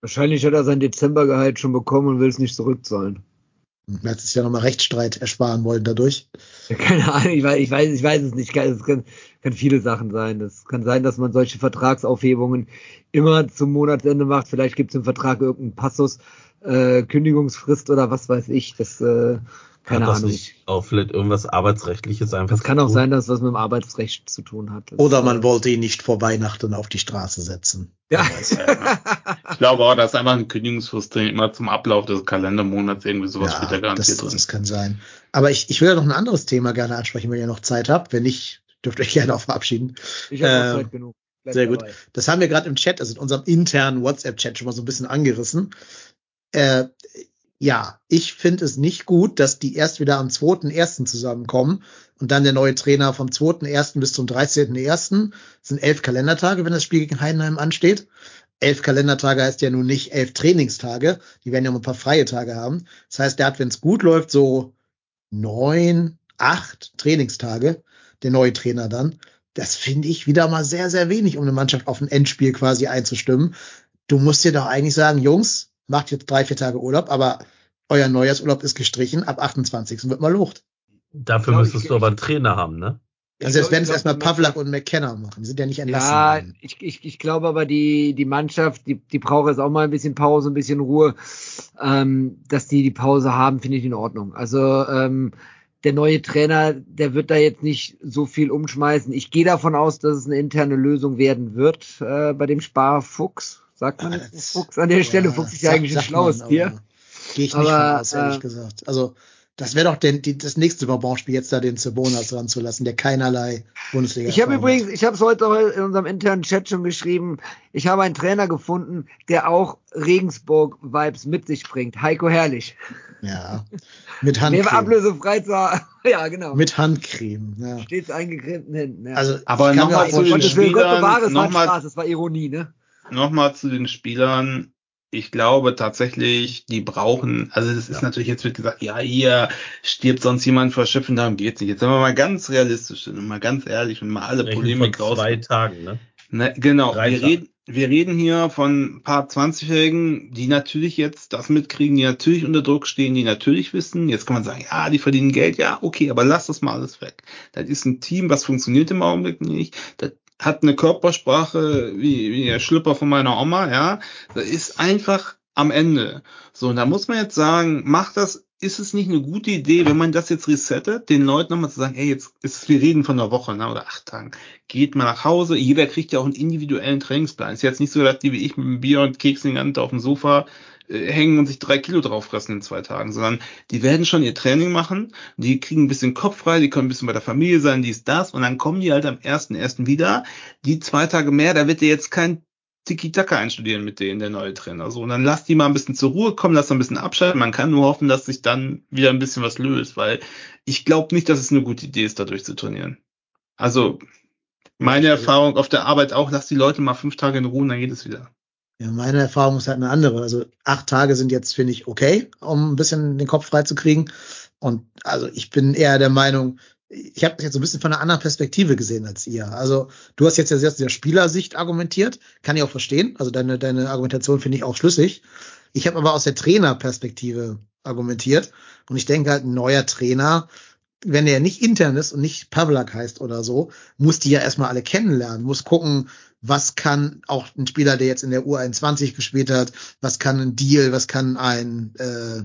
Wahrscheinlich hat er sein Dezembergehalt schon bekommen und will es nicht zurückzahlen. Hat sich ja nochmal Rechtsstreit ersparen wollen dadurch. Keine Ahnung, ich weiß, ich weiß, ich weiß es nicht. Es kann, kann viele Sachen sein. Es kann sein, dass man solche Vertragsaufhebungen immer zum Monatsende macht. Vielleicht gibt es im Vertrag irgendeinen Passus, äh, Kündigungsfrist oder was weiß ich. Das äh, keine Hat Ahnung. nicht auch vielleicht irgendwas Arbeitsrechtliches einfach Das kann auch tun? sein, dass das mit dem Arbeitsrecht zu tun hat. Das, Oder man äh, wollte ihn nicht vor Weihnachten auf die Straße setzen. Ja. Ich glaube auch, dass einfach eine Kündigungsfrist immer zum Ablauf des Kalendermonats irgendwie sowas ja, das, garantiert drin. das kann sein. Aber ich, ich will ja noch ein anderes Thema gerne ansprechen, wenn ihr noch Zeit habt. Wenn nicht, dürft ihr euch gerne auch verabschieden. ich habe ähm, Zeit genug. Bleib sehr gut. dabei. Das haben wir gerade im Chat, also in unserem internen WhatsApp-Chat schon mal so ein bisschen angerissen. Äh, ja, ich finde es nicht gut, dass die erst wieder am 2.1. zusammenkommen und dann der neue Trainer vom 2.1. bis zum 13.1. sind elf Kalendertage, wenn das Spiel gegen Heidenheim ansteht. Elf Kalendertage heißt ja nun nicht elf Trainingstage, die werden ja mal ein paar freie Tage haben. Das heißt, der hat, wenn es gut läuft, so neun, acht Trainingstage, der neue Trainer dann. Das finde ich wieder mal sehr, sehr wenig, um eine Mannschaft auf ein Endspiel quasi einzustimmen. Du musst dir doch eigentlich sagen, Jungs, macht jetzt drei, vier Tage Urlaub, aber euer Neujahrsurlaub ist gestrichen, ab 28. wird mal Lucht. Dafür glaub, müsstest ich- du aber einen Trainer haben, ne? Also selbst wenn ich es erstmal Pavlak und McKenna machen, die sind ja nicht entlassen Ja, worden. ich, ich, ich glaube aber, die, die Mannschaft, die, die braucht jetzt auch mal ein bisschen Pause, ein bisschen Ruhe. Ähm, dass die die Pause haben, finde ich in Ordnung. Also ähm, der neue Trainer, der wird da jetzt nicht so viel umschmeißen. Ich gehe davon aus, dass es eine interne Lösung werden wird äh, bei dem Sparfuchs. Sagt man Ja, jetzt das- Fuchs an der Stelle? Fuchs ist ja sag- eigentlich ein schlaues man, Tier. Gehe ich nicht Aber, aus, ehrlich äh, gesagt. Also das wäre doch den, die, das nächste Bonbonspiel jetzt da den Cebonas ranzulassen, der keinerlei Bundesliga Ich habe übrigens, ich habe es heute auch in unserem internen Chat schon geschrieben, ich habe einen Trainer gefunden, der auch Regensburg-Vibes mit sich bringt. Heiko Herrlich. Ja. Mit Der war Handcreme. ablösefrei zwar, ja genau. Mit Handcreme, ja. Stets eingecremten Händen. Ja. Also, Aber nochmal auch zu den Spielern bewahre, es war nochmal- es war Ironie, ne? Nochmal zu den Spielern. Ich glaube tatsächlich, die brauchen, also das ist natürlich, jetzt wird gesagt, ja, hier stirbt sonst jemand vor Schiffen, darum geht's nicht. Jetzt sind wir mal ganz realistisch und mal ganz ehrlich und mal alle Polemik raus. zwei Tagen, ne? Ne, genau, Drei wir Tage. reden, wir reden hier von ein paar 20-Jährigen, die natürlich jetzt das mitkriegen, die natürlich unter Druck stehen, die natürlich wissen, jetzt kann man sagen, ja, die verdienen Geld, ja, okay, aber lass das mal alles weg. Das ist ein Team, was funktioniert im Augenblick nicht. Das hat eine Körpersprache wie, wie der Schlüpper von meiner Oma, ja. Das ist einfach am Ende. So, und da muss man jetzt sagen, macht das, ist es nicht eine gute Idee, wenn man das jetzt resettet, den Leuten nochmal zu sagen, ey, jetzt ist, wir reden von einer Woche, ne, oder acht Tagen. Geht mal nach Hause. Jeder kriegt ja auch einen individuellen Trainingsplan. Ist jetzt nicht so, dass die wie ich mit einem Bier und Keks den ganzen Tag auf dem Sofa äh, hängen und sich drei Kilo drauffressen in zwei Tagen, sondern die werden schon ihr Training machen, die kriegen ein bisschen Kopf frei, die können ein bisschen bei der Familie sein, dies, das, und dann kommen die halt am ersten ersten wieder. Die zwei Tage mehr, da wird dir jetzt kein Tiki-Taka einstudieren mit denen, der neue Trainer. So, und dann lass die mal ein bisschen zur Ruhe kommen, lass ein bisschen abschalten. Man kann nur hoffen, dass sich dann wieder ein bisschen was löst, weil ich glaube nicht, dass es eine gute Idee ist, dadurch zu trainieren. Also, meine Erfahrung auf der Arbeit auch, lass die Leute mal fünf Tage in Ruhe und dann geht es wieder. Ja, meine Erfahrung ist halt eine andere. Also acht Tage sind jetzt, finde ich, okay, um ein bisschen den Kopf frei zu kriegen. Und also ich bin eher der Meinung, ich habe das jetzt so ein bisschen von einer anderen Perspektive gesehen als ihr. Also du hast jetzt ja sehr aus der Spielersicht argumentiert, kann ich auch verstehen. Also deine, deine Argumentation finde ich auch schlüssig. Ich habe aber aus der Trainerperspektive argumentiert. Und ich denke halt, ein neuer Trainer, wenn er nicht intern ist und nicht Pavlak heißt oder so, muss die ja erstmal alle kennenlernen, muss gucken, was kann auch ein Spieler, der jetzt in der U21 gespielt hat, was kann ein Deal, was kann ein, äh,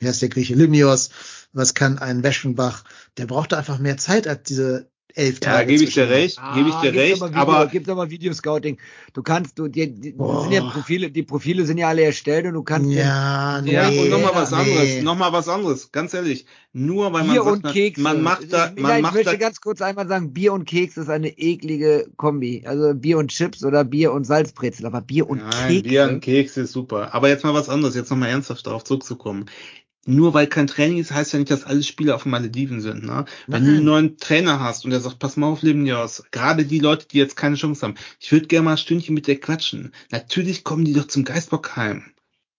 wie heißt der Grieche, Limios, was kann ein Weschenbach, der braucht da einfach mehr Zeit als diese elf Ja, Tage. gebe ich dir recht, gebe ich dir gibt's recht, aber, Video, aber gibt's aber Videoscouting. Du kannst, du, die, die, ja Profile, die Profile sind ja alle erstellt und du kannst Ja, nee, Ja, und nochmal was anderes, nee. nochmal was anderes, ganz ehrlich. Nur weil man Bier sagt, und Kekse. man macht da, ich, man ich macht möchte da, ganz kurz einmal sagen, Bier und Keks ist eine eklige Kombi. Also Bier und Chips oder Bier und Salzbrezel, aber Bier und Nein, Kekse. Bier und Keks ist super. Aber jetzt mal was anderes, jetzt nochmal ernsthaft darauf zurückzukommen. Nur weil kein Training ist, heißt ja nicht, dass alle Spieler auf den Malediven sind. Ne? Wenn du einen neuen Trainer hast und der sagt, pass mal auf, Lebenios, gerade die Leute, die jetzt keine Chance haben, ich würde gerne mal ein Stündchen mit dir quatschen. Natürlich kommen die doch zum Geistbockheim.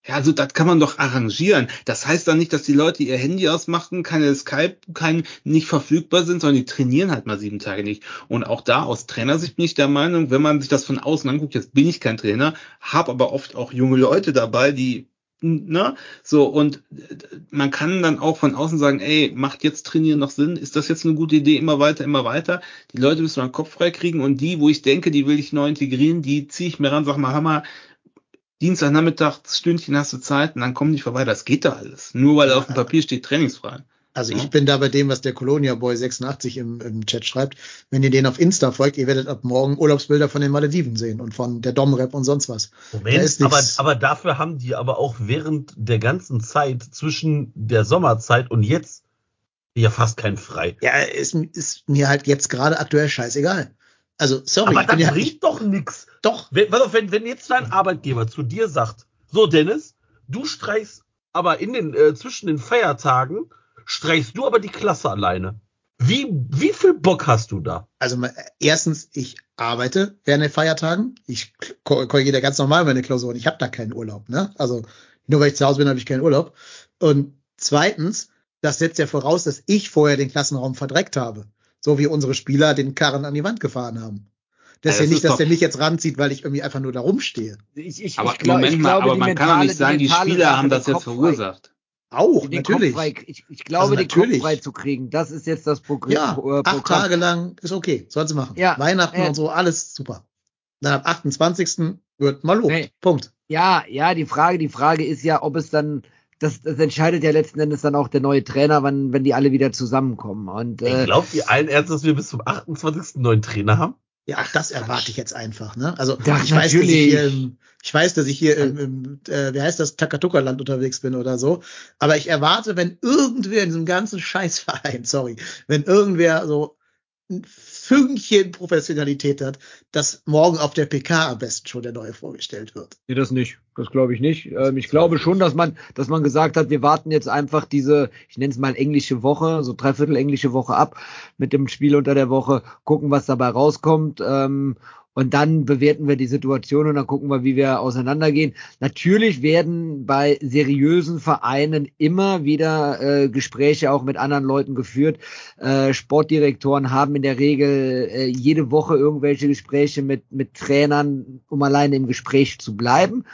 Ja, also das kann man doch arrangieren. Das heißt dann nicht, dass die Leute ihr Handy ausmachen, keine Skype, kein nicht verfügbar sind, sondern die trainieren halt mal sieben Tage nicht. Und auch da aus Trainersicht bin ich der Meinung, wenn man sich das von außen anguckt, jetzt bin ich kein Trainer, habe aber oft auch junge Leute dabei, die ne, so und man kann dann auch von außen sagen, ey, macht jetzt Trainieren noch Sinn? Ist das jetzt eine gute Idee? Immer weiter, immer weiter. Die Leute müssen mal den Kopf frei kriegen und die, wo ich denke, die will ich neu integrieren, die ziehe ich mir ran, sag mal, Hammer, Dienstagnachmittag, Stündchen hast du Zeit und dann kommen die vorbei. Das geht doch alles. Nur weil auf dem Papier steht trainingsfrei. Also ich bin da bei dem, was der Colonia Boy 86 im, im Chat schreibt. Wenn ihr den auf Insta folgt, ihr werdet ab morgen Urlaubsbilder von den Malediven sehen und von der Domrep und sonst was. Moment, ist aber, aber dafür haben die aber auch während der ganzen Zeit zwischen der Sommerzeit und jetzt ja fast kein frei. Ja, ist, ist mir halt jetzt gerade aktuell scheißegal. Also, sorry, aber das ja bringt doch nix. doch. Wenn, auf, wenn, wenn jetzt dein Arbeitgeber zu dir sagt, so Dennis, du streichst aber in den, äh, zwischen den Feiertagen, streichst du aber die Klasse alleine. Wie, wie viel Bock hast du da? Also mal, erstens, ich arbeite während den Feiertagen. Ich ko- korrigiere ganz normal meine Klausuren. Ich habe da keinen Urlaub. Ne? Also nur weil ich zu Hause bin, habe ich keinen Urlaub. Und zweitens, das setzt ja voraus, dass ich vorher den Klassenraum verdreckt habe. So wie unsere Spieler den Karren an die Wand gefahren haben. Das ist Ja, nicht, ist dass der mich jetzt ranzieht, weil ich irgendwie einfach nur da rumstehe. Ich, ich, Aber ich glaub, Moment ich mal, glaube, aber die man kann doch nicht sagen, die Spieler haben das jetzt verursacht. Auch, natürlich. Kopf frei, ich, ich glaube, Also den Kopf natürlich. frei zu kriegen, das ist jetzt das Programm. Ja, äh, acht. Tage lang ist okay, soll sie machen. Ja, Weihnachten äh, und so, alles super. Dann ab 28. wird mal lobt. Nee. Punkt. Ja, ja, die Frage, die Frage ist ja, ob es dann, das, das entscheidet ja letzten Endes dann auch der neue Trainer, wann, wenn die alle wieder zusammenkommen. Und äh, glaubt ihr allen ernst, dass wir bis zum 28. einen neuen Trainer haben? Ja, auch das erwarte ich jetzt einfach. Ne? Also Ja, ich weiß, dass ich hier, im, ich weiß, dass ich hier im, im äh, wie heißt das, Takatuka-Land unterwegs bin oder so. Aber ich erwarte, wenn irgendwer in diesem ganzen Scheißverein, sorry, wenn irgendwer so ein Fünkchen Professionalität hat, dass morgen auf der PK am besten schon der neue vorgestellt wird. Nee, das nicht. Das glaube ich nicht. Ähm, ich glaube schon, dass man, dass man gesagt hat, wir warten jetzt einfach diese, ich nenne es mal englische Woche, so dreiviertel englische Woche ab mit dem Spiel unter der Woche, gucken, was dabei rauskommt. Ähm, und dann bewerten wir die Situation und dann gucken wir, wie wir auseinandergehen. Natürlich werden bei seriösen Vereinen immer wieder äh, Gespräche auch mit anderen Leuten geführt. Äh, Sportdirektoren haben in der Regel äh, jede Woche irgendwelche Gespräche mit, mit Trainern, um alleine im Gespräch zu bleiben.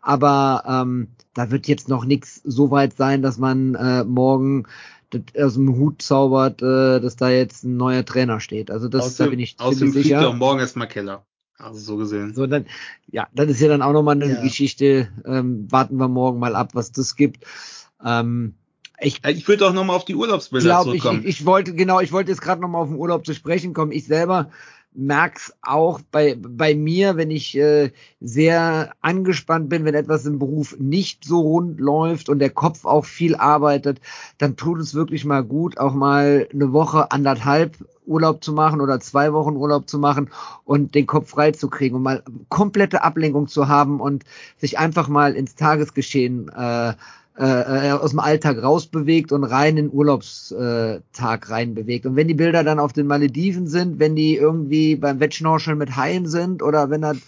Aber ähm, da wird jetzt noch nichts so weit sein, dass man äh, morgen das aus dem Hut zaubert, äh, dass da jetzt ein neuer Trainer steht. Also das da bin ich außerdem ziemlich fliegt er sicher. auch morgen erstmal Keller. Also so gesehen. So, dann, ja, das ist ja dann auch nochmal eine Ja. Geschichte. Ähm, warten wir morgen mal ab, was das gibt. Ähm, ich Äh, Ich würde auch nochmal auf die Urlaubsbilder glaube, ich, zurückkommen. ich, ich wollte, genau, ich wollte jetzt gerade nochmal auf den Urlaub zu sprechen kommen. Ich selber merk's auch bei, bei mir, wenn ich äh, sehr angespannt bin, wenn etwas im Beruf nicht so rund läuft und der Kopf auch viel arbeitet, dann tut es wirklich mal gut, auch mal eine Woche, anderthalb Urlaub zu machen oder zwei Wochen Urlaub zu machen und den Kopf frei zu kriegen und mal komplette Ablenkung zu haben und sich einfach mal ins Tagesgeschehen äh, äh, aus dem Alltag rausbewegt und rein in Urlaubstag reinbewegt. Und wenn die Bilder dann auf den Malediven sind, wenn die irgendwie beim Wettschnorcheln mit Haien sind oder wenn das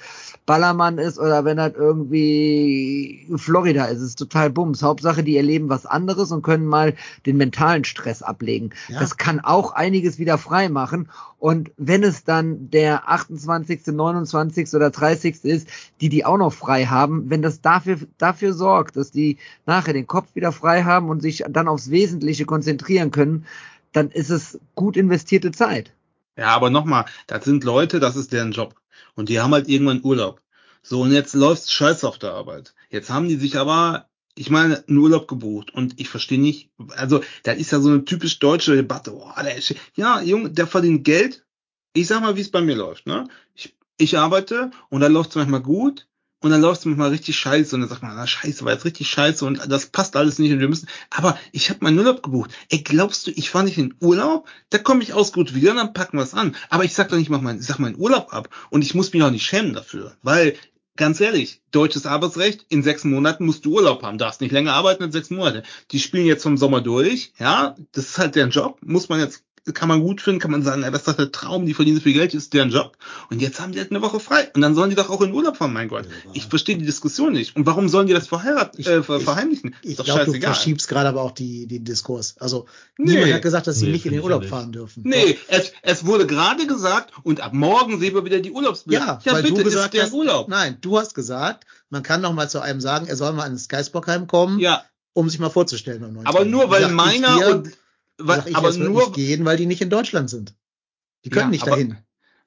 Ballermann ist oder wenn das irgendwie Florida ist, ist total bums. Hauptsache, die erleben was anderes und können mal den mentalen Stress ablegen. Ja. Das kann auch einiges wieder frei machen. Und wenn es dann der 28., 29. oder 30. ist, die die auch noch frei haben, wenn das dafür, dafür sorgt, dass die nachher den Kopf wieder frei haben und sich dann aufs Wesentliche konzentrieren können, dann ist es gut investierte Zeit. Ja, aber nochmal, das sind Leute, das ist deren Job. Und die haben halt irgendwann Urlaub. So, und jetzt läuft's scheiße auf der Arbeit. Jetzt haben die sich aber, ich meine, einen Urlaub gebucht. Und ich verstehe nicht, also, da ist ja so eine typisch deutsche Debatte. Oh, der ist, ja, Junge, der verdient Geld. Ich sag mal, wie es bei mir läuft, ne? Ich, ich arbeite und dann läuft's manchmal gut. Und dann läuft's manchmal richtig scheiße und dann sagt man, na scheiße, war jetzt richtig scheiße und das passt alles nicht und wir müssen. Aber ich habe meinen Urlaub gebucht. Ey, glaubst du, ich fahre nicht in den Urlaub? Da komme ich aus gut wieder und dann packen wir es an. Aber ich sag doch nicht, mach mein, ich sag meinen Urlaub ab und ich muss mich auch nicht schämen dafür, weil ganz ehrlich, deutsches Arbeitsrecht, in sechs Monaten musst du Urlaub haben, darfst nicht länger arbeiten als sechs Monate. Die spielen jetzt vom Sommer durch, ja, das ist halt deren Job, muss man jetzt kann man gut finden, kann man sagen, ja, das ist doch der Traum, die verdienen so viel Geld, ist deren Job. Und jetzt haben die halt eine Woche frei. Und dann sollen die doch auch in Urlaub fahren, mein Gott. Ich verstehe die Diskussion nicht. Und warum sollen die das verheiraten, äh, ver- ich- verheimlichen? Ich doch glaube, du verschiebst gerade aber auch die, den Diskurs. Also Nee. niemand hat gesagt, dass sie Nee, nicht in den ich Urlaub nicht. fahren dürfen. Nee, es, es wurde gerade gesagt, und ab morgen sehen wir wieder die Urlaubsbilder. Ja, weil du gesagt ist hast, Urlaub. nein, du hast gesagt, man kann noch mal zu einem sagen, er soll mal ins Geisbockheim kommen, Ja, um sich mal vorzustellen aber nur weil ich meiner und, weil, ich, aber nur, nicht gehen, weil die nicht in Deutschland sind. Die können Ja, nicht dahin.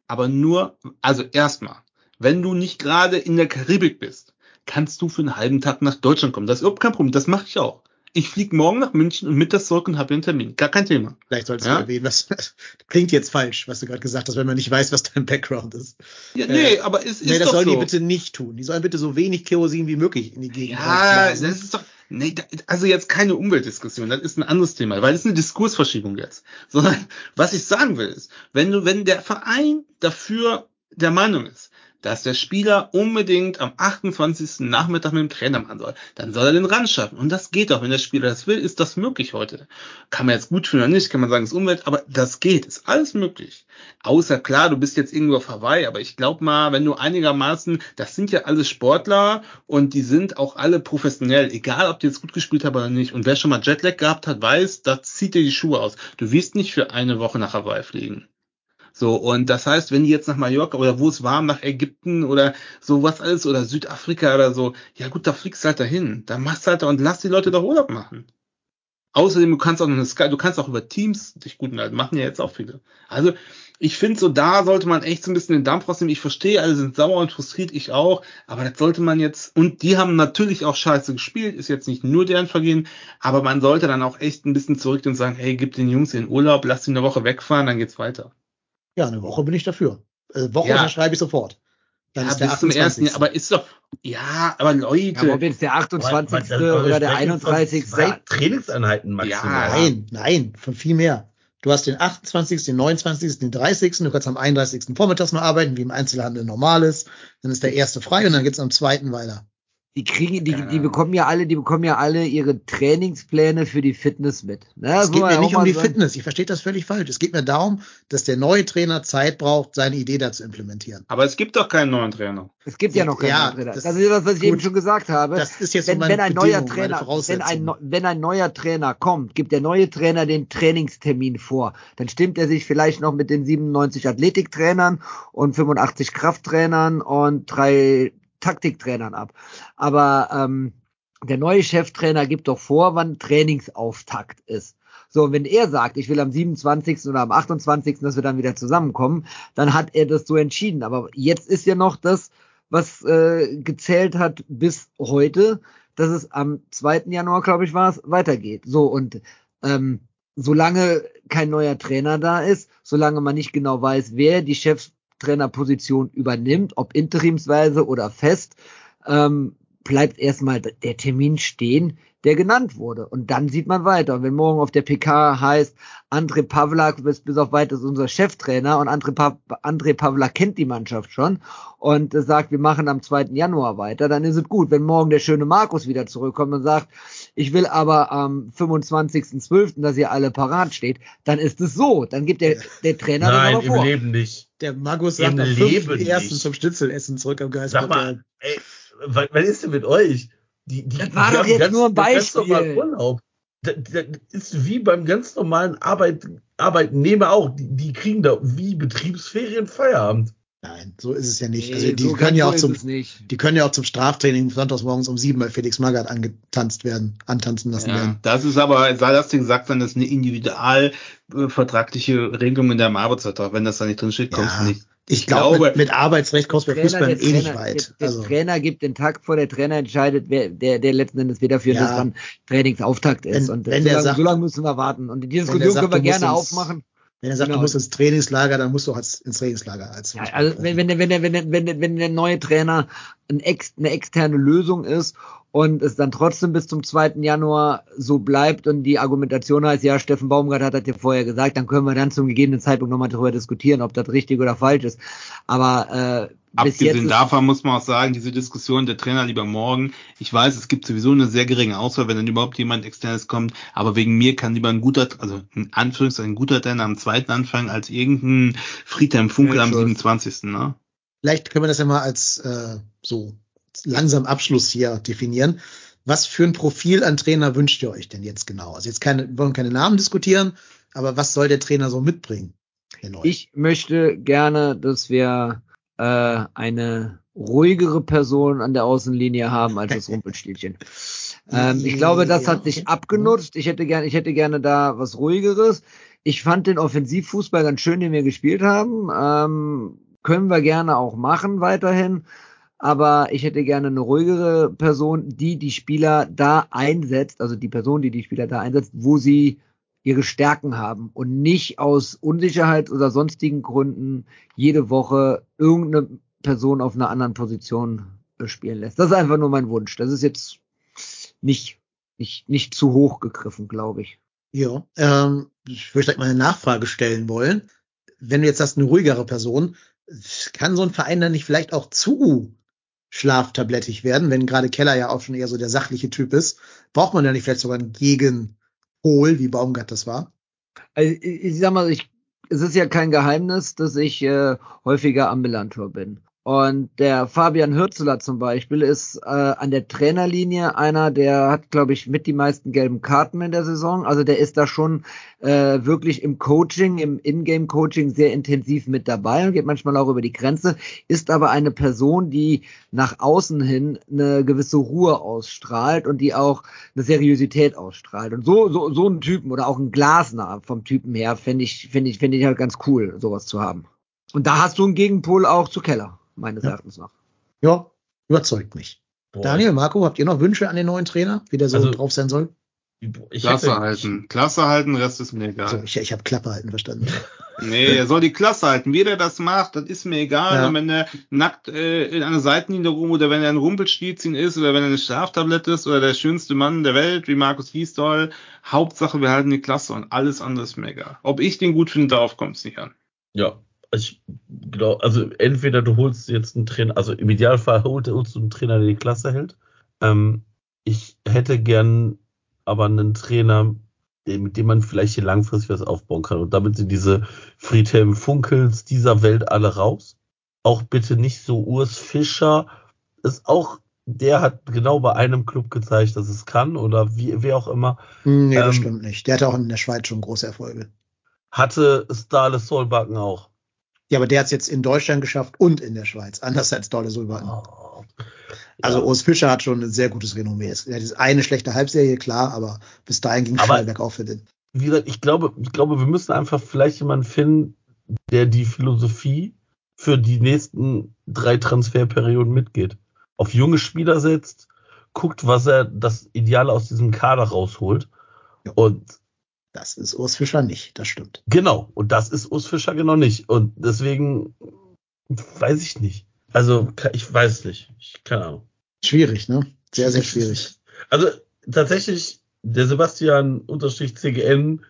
aber nur, also erstmal, wenn du nicht gerade in der Karibik bist, kannst du für einen halben Tag nach Deutschland kommen. Das ist überhaupt kein Problem. Das mache ich auch. Ich fliege morgen nach München und mittags zurück und habe einen Termin. Gar kein Thema. Vielleicht solltest Ja? du erwähnen, was klingt jetzt falsch, was du gerade gesagt hast, wenn man nicht weiß, was dein Background ist. Ja, nee, aber es ist nee, das doch sollen so. die bitte nicht tun. Die sollen bitte so wenig Kerosin wie möglich in die Gegend Ja, das ist doch, nee, also jetzt keine Umweltdiskussion, das ist ein anderes Thema, weil ist eine Diskursverschiebung jetzt. Sondern, was ich sagen will ist, wenn du, wenn der Verein dafür der Meinung ist, dass der Spieler unbedingt am 28. Nachmittag mit dem Trainer machen soll, dann soll er den ran schaffen. Und das geht auch. Wenn der Spieler das will, ist das möglich heute. Kann man jetzt gut finden oder nicht, kann man sagen, ist Umwelt, aber das geht, ist alles möglich. Außer klar, du bist jetzt irgendwo auf Hawaii, aber ich glaube mal, wenn du einigermaßen, das sind ja alles Sportler und die sind auch alle professionell, egal ob die jetzt gut gespielt haben oder nicht. Und wer schon mal Jetlag gehabt hat, weiß, da zieht dir die Schuhe aus. Du wirst nicht für eine Woche nach Hawaii fliegen. So, und das heißt, wenn die jetzt nach Mallorca oder wo es warm, nach Ägypten oder sowas alles oder Südafrika oder so, ja gut, da fliegst du halt dahin. Da machst du halt da und lass die Leute doch Urlaub machen. Außerdem, du kannst auch eine Sky, du kannst auch über Teams dich gut unterhalten, machen ja jetzt auch viele. Also, ich finde so, da sollte man echt so ein bisschen den Dampf rausnehmen. Ich verstehe, alle sind sauer und frustriert, ich auch, aber das sollte man jetzt, und die haben natürlich auch scheiße gespielt, ist jetzt nicht nur deren Vergehen, aber man sollte dann auch echt ein bisschen zurück und sagen, hey, gib den Jungs den Urlaub, lass die eine Woche wegfahren, dann geht's weiter. Ja, eine Woche bin ich dafür. Äh, Woche Ja. unterschreibe ich sofort. Dann ja, ist der bis zum 28. ersten, Jahr, aber ist doch, ja, aber Leute, Ja, ob jetzt der 28. oder der 31. Zwei Trainingseinheiten maximal. Ja. Nein, nein, von viel mehr. Du hast den 28., den 29., den 30., du kannst am 31. vormittags noch arbeiten, wie im Einzelhandel normal ist. Dann ist der erste frei und dann geht's am zweiten weiter. Die kriegen, die, Ja. die bekommen ja alle, die bekommen ja alle ihre Trainingspläne für die Fitness mit. Ne? Es geht mir nicht um die sagen. Fitness. Ich verstehe das völlig falsch. Es geht mir darum, dass der neue Trainer Zeit braucht, seine Idee da zu implementieren. aber es gibt doch keinen neuen Trainer. Es gibt ja noch keinen Ja, neuen Trainer. das- Das, ist das, was ich gut. eben schon gesagt habe. Das ist jetzt so wenn, meine wenn ein neuer meine Trainer, wenn ein, wenn ein neuer Trainer kommt, gibt der neue Trainer den Trainingstermin vor. Dann stimmt er sich vielleicht noch mit den 97 Athletiktrainern und 85 Krafttrainern und drei Taktiktrainern ab. Aber ähm, der neue Cheftrainer gibt doch vor, wann Trainingsauftakt ist. So, und wenn er sagt, ich will am 27. oder am 28., dass wir dann wieder zusammenkommen, dann hat er das so entschieden. Aber jetzt ist ja noch das, was äh, gezählt hat bis heute, dass es am 2. Januar, glaube ich, war es, weitergeht. So, und ähm, solange kein neuer Trainer da ist, solange man nicht genau weiß, wer die Cheftrainerposition übernimmt, ob interimsweise oder fest, ähm, bleibt erstmal der Termin stehen, der genannt wurde. Und dann sieht man weiter. Und wenn morgen auf der PK heißt, André Pavlak bis, bis auf weiteres unser Cheftrainer und André, pa André Pavlak kennt die Mannschaft schon und sagt, wir machen am 2. Januar weiter, dann ist es gut. Wenn morgen der schöne Markus wieder zurückkommt und sagt, ich will aber am 25.12., dass ihr alle parat steht, dann ist es so. Dann gibt der, der Trainer Nein, das im aber vor. Leben nicht. Der Magus sagt am Leben 5.1. nicht. zum Schnitzel zurück am Sag Geistbock. mal, ey, was, was ist denn mit euch? Die, die, Das war die doch jetzt ganz, nur ein Beispiel. Urlaub. Das, das ist wie beim ganz normalen Arbeit, Arbeitnehmer auch. Die, die kriegen da wie Betriebsferien Feierabend. Nein, so ist es ja nicht. Nee, also die so können ja auch zum, nicht. die können ja auch zum Straftraining sonntags morgens um sieben bei Felix Magath angetanzt werden, antanzen lassen Ja, werden. das ist aber, sei das dir gesagt sein, das ist eine individual äh, vertragliche Regelung in deinem Arbeitsvertrag. Wenn das da nicht drin steht, kommst Ja, du nicht. Ich glaube, glaube- mit, mit Arbeitsrecht kommst du bei Fußball der eh nicht Trainer- weit. Der, der Also, Trainer gibt den Tag vor, der Trainer entscheidet, wer, der, der letzten Endes wieder für Ja. das dann Trainingsauftakt ist. Wenn- und wenn so, der lange, sagt- so lange müssen wir warten. Und die Diskussion sagt, können wir gerne aufmachen. Wenn er sagt, genau. du musst ins Trainingslager, dann musst du auch ins Trainingslager als Ja, also wenn, wenn, der- wenn, der- wenn, der- wenn, der- wenn der neue Trainer ein ex, eine externe Lösung ist und es dann trotzdem bis zum 2. Januar so bleibt und die Argumentation heißt, ja, Steffen Baumgart hat das ja vorher gesagt, dann können wir dann zum gegebenen Zeitpunkt nochmal darüber diskutieren, ob das richtig oder falsch ist. Aber äh, Abgesehen davon muss man auch sagen, diese Diskussion, der Trainer lieber morgen. Ich weiß, es gibt sowieso eine sehr geringe Auswahl, wenn dann überhaupt jemand externes kommt. Aber wegen mir kann lieber ein guter, also in Anführungszeichen ein guter Trainer am zweiten anfangen als irgendein Friedhelm Funkel am 27. Ne? Vielleicht können wir das ja mal als äh, so langsam Abschluss hier definieren. Was für ein Profil an Trainer wünscht ihr euch denn jetzt genau? Also jetzt keine, wir wollen keine Namen diskutieren, aber was soll der Trainer so mitbringen? Ich möchte gerne, dass wir äh, eine ruhigere Person an der Außenlinie haben als das Rumpelstilchen. Ähm, ich glaube, das hat sich abgenutzt. Ich hätte gerne, ich hätte gerne da was ruhigeres. Ich fand den Offensivfußball ganz schön, den wir gespielt haben. Ähm, können wir gerne auch machen weiterhin. Aber ich hätte gerne eine ruhigere Person, die die Spieler da einsetzt, also die Person, die die Spieler da einsetzt, wo sie ihre Stärken haben und nicht aus Unsicherheit oder sonstigen Gründen jede Woche irgendeine Person auf einer anderen Position äh, spielen lässt. Das ist einfach nur mein Wunsch. Das ist jetzt nicht, nicht, nicht zu hoch gegriffen, glaube ich. Ja, ähm, ich würde mal eine Nachfrage stellen wollen. Wenn du jetzt hast eine ruhigere Person, kann so ein Verein dann nicht vielleicht auch zu schlaftablettig werden, wenn gerade Keller ja auch schon eher so der sachliche Typ ist? Braucht man ja nicht vielleicht sogar einen Gegen Pol, wie Baumgart das war? Also, ich sag mal, ich, es ist ja kein Geheimnis, dass ich äh, häufiger Ambulantor bin. Und der Fabian Hürzeler zum Beispiel ist äh, an der Trainerlinie einer, der hat, glaube ich, mit die meisten gelben Karten in der Saison. Also der ist da schon äh, wirklich im Coaching, im Ingame-Coaching sehr intensiv mit dabei und geht manchmal auch über die Grenze, ist aber eine Person, die nach außen hin eine gewisse Ruhe ausstrahlt und die auch eine Seriosität ausstrahlt. Und so, so, so einen Typen oder auch ein Glasner vom Typen her fände ich, finde ich, finde ich halt ganz cool, sowas zu haben. Und da hast du einen Gegenpol auch zu Keller meines ja. Erachtens nach. Ja, überzeugt mich. Boah. Daniel, Marco, habt ihr noch Wünsche an den neuen Trainer, wie der so also, drauf sein soll? Ich Klasse hätte, halten. Klasse halten, Rest ist mir egal. So, ich ich habe Klappe halten verstanden. nee, er soll die Klasse halten. Wie der das macht, das ist mir egal. Ja. wenn er nackt äh, in einer Seitenlinie rum oder wenn er ein Rumpelstilzchen ist oder wenn er eine Schlaftablette ist oder der schönste Mann der Welt, wie Markus Giesdoll. Hauptsache, wir halten die Klasse und alles andere ist mir egal. Ob ich den gut finde, darauf kommt es nicht an. Ja, ich glaube, also entweder du holst jetzt einen Trainer, also im Idealfall holst du einen Trainer, der die Klasse hält. Ähm, ich hätte gern aber einen Trainer, mit dem man vielleicht hier langfristig was aufbauen kann. Und damit sind diese Friedhelm Funkels dieser Welt alle raus. Auch bitte nicht so Urs Fischer. Ist auch, der hat genau bei einem Club gezeigt, dass es kann oder wie, wie auch immer. Nee, das ähm, stimmt nicht. Der hatte auch in der Schweiz schon große Erfolge. Hatte Stale Solbakken auch. Ja, aber der hat es jetzt in Deutschland geschafft und in der Schweiz, anders als Dolle Sulban. Oh. Also ja. Urs Fischer hat schon ein sehr gutes Renommee. Er hat eine schlechte Halbserie, klar, aber bis dahin ging es schnell bergauf für den. Wie gesagt, ich glaube, ich glaube, wir müssen einfach vielleicht jemanden finden, der die Philosophie für die nächsten drei Transferperioden mitgeht. Auf junge Spieler setzt, guckt, was er das Ideale aus diesem Kader rausholt. Ja. Und das ist Urs Fischer nicht, das stimmt. Genau, und das ist Urs Fischer genau nicht. Und deswegen weiß ich nicht. Also, ich weiß nicht. Ich, keine Ahnung. Schwierig, ne? Sehr, sehr schwierig. Also, tatsächlich, der Sebastian unterstrich CGN,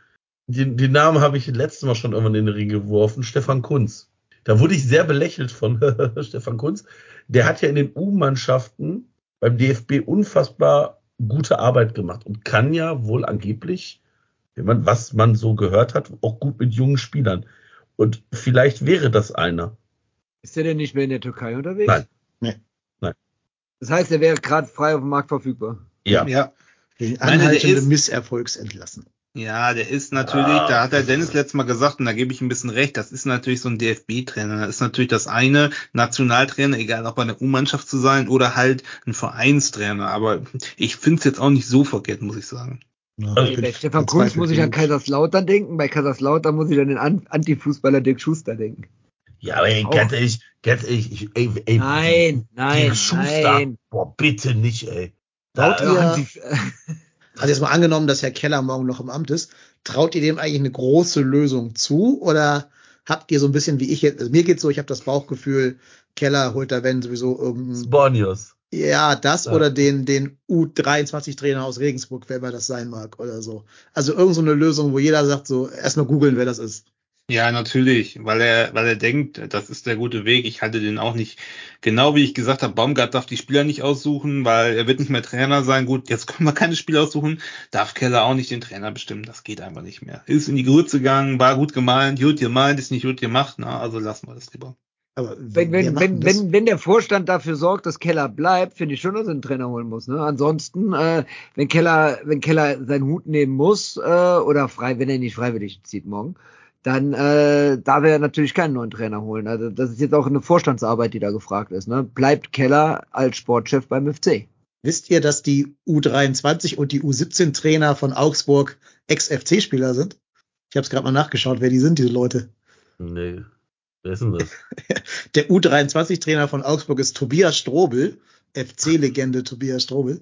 den, den Namen habe ich letztes Mal schon irgendwann in den Ring geworfen, Stefan Kunz. Da wurde ich sehr belächelt von Stefan Kunz. Der hat ja in den U-Mannschaften beim DFB unfassbar gute Arbeit gemacht und kann ja wohl angeblich man, was man so gehört hat, auch gut mit jungen Spielern. Und vielleicht wäre das einer. Ist der denn nicht mehr in der Türkei unterwegs? Nein. Nee. Nein. Das heißt, er wäre gerade frei auf dem Markt verfügbar. Ja. ja. Den anhaltenden Misserfolgs entlassen. Ja, der ist natürlich, ah, da hat der Dennis letztes Mal gesagt, und da gebe ich ein bisschen recht, das ist natürlich so ein DFB-Trainer. Das ist natürlich das eine, Nationaltrainer, egal ob bei einer U-Mannschaft zu sein oder halt ein Vereinstrainer. Aber ich finde es jetzt auch nicht so verkehrt, muss ich sagen. Also bei Stefan Kunz muss ich an Kaiserslautern denken, bei Kaiserslautern muss ich an den Antifußballer Dirk Schuster denken. Ja, aber ey, ganz ehrlich, ganz ehrlich, ich, ey, ey, nein, nein, Dirk Schuster, nein. boah, bitte nicht, ey. Traut ihr, also jetzt mal angenommen, dass Herr Keller morgen noch im Amt ist, traut ihr dem eigentlich eine große Lösung zu oder habt ihr so ein bisschen wie ich jetzt, also mir geht's so, ich habe das Bauchgefühl, Keller holt da wenn sowieso irgendein, Bornios. Ja, das Ja. oder den, den U23-Trainer aus Regensburg, wer immer das sein mag oder so. Also irgend so eine Lösung, wo jeder sagt so, erstmal googeln, wer das ist. Ja, natürlich, weil er, weil er denkt, das ist der gute Weg. Ich halte den auch nicht. Genau wie ich gesagt habe, Baumgart darf die Spieler nicht aussuchen, weil er wird nicht mehr Trainer sein. Gut, jetzt können wir keine Spieler aussuchen. Darf Keller auch nicht den Trainer bestimmen. Das geht einfach nicht mehr. Ist in die Grütze gegangen, war gut gemeint, gut gemeint, ist nicht gut gemacht. Na, also lassen wir das lieber. Aber Wenn, wenn, wenn, wenn, wenn der Vorstand dafür sorgt, dass Keller bleibt, finde ich schon, dass er einen Trainer holen muss. Ne? Ansonsten, äh, wenn Keller, wenn Keller seinen Hut nehmen muss, äh, oder frei, wenn er nicht freiwillig zieht morgen, dann äh, darf er natürlich keinen neuen Trainer holen. Also das ist jetzt auch eine Vorstandsarbeit, die da gefragt ist. Ne? Bleibt Keller als Sportchef beim FC? Wisst ihr, dass die U23 und die U17-Trainer von Augsburg Ex-FC-Spieler sind? Ich habe es gerade mal nachgeschaut, wer die sind, diese Leute. Nee. Wer ist denn das? Der U23-Trainer von Augsburg ist Tobias Strobel, FC-Legende Tobias Strobel.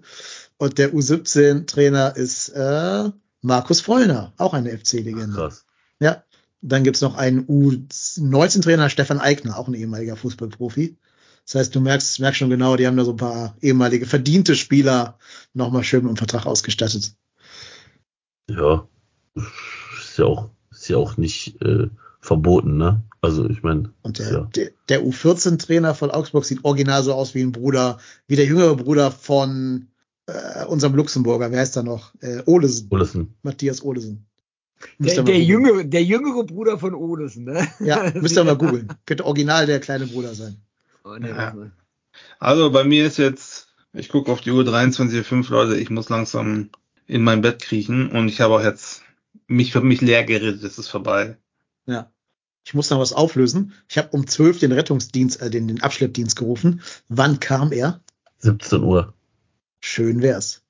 Und der U17-Trainer ist äh, Markus Vollner, auch eine FC-Legende. Krass. Ja. Dann gibt's noch einen U19-Trainer, Stefan Eigner, auch ein ehemaliger Fußballprofi. Das heißt, du merkst, merkst schon genau, die haben da so ein paar ehemalige verdiente Spieler nochmal schön mit dem Vertrag ausgestattet. Ja. Ist ja auch, ist ja auch nicht äh, verboten, ne? Also ich meine, Und der, ja. der, der U14-Trainer von Augsburg sieht original so aus wie ein Bruder, wie der jüngere Bruder von äh, unserem Luxemburger, wer heißt da noch? Äh, Olesen, Olesen. Matthias Olesen. Der, der, jüngere, der jüngere Bruder von Odesen, ne? Ja, müsst ihr mal googeln. Könnte original der kleine Bruder sein. Oh, nee, Ja. Also bei mir ist jetzt, ich gucke auf die Uhr 23.05 Leute, ich muss langsam in mein Bett kriechen und ich habe auch jetzt mich für mich leer geredet, es ist vorbei. Ja. Ich muss noch was auflösen. Ich habe um 12 den Rettungsdienst, äh, den, den Abschleppdienst gerufen. Wann kam er? 17 Uhr. Schön wär's.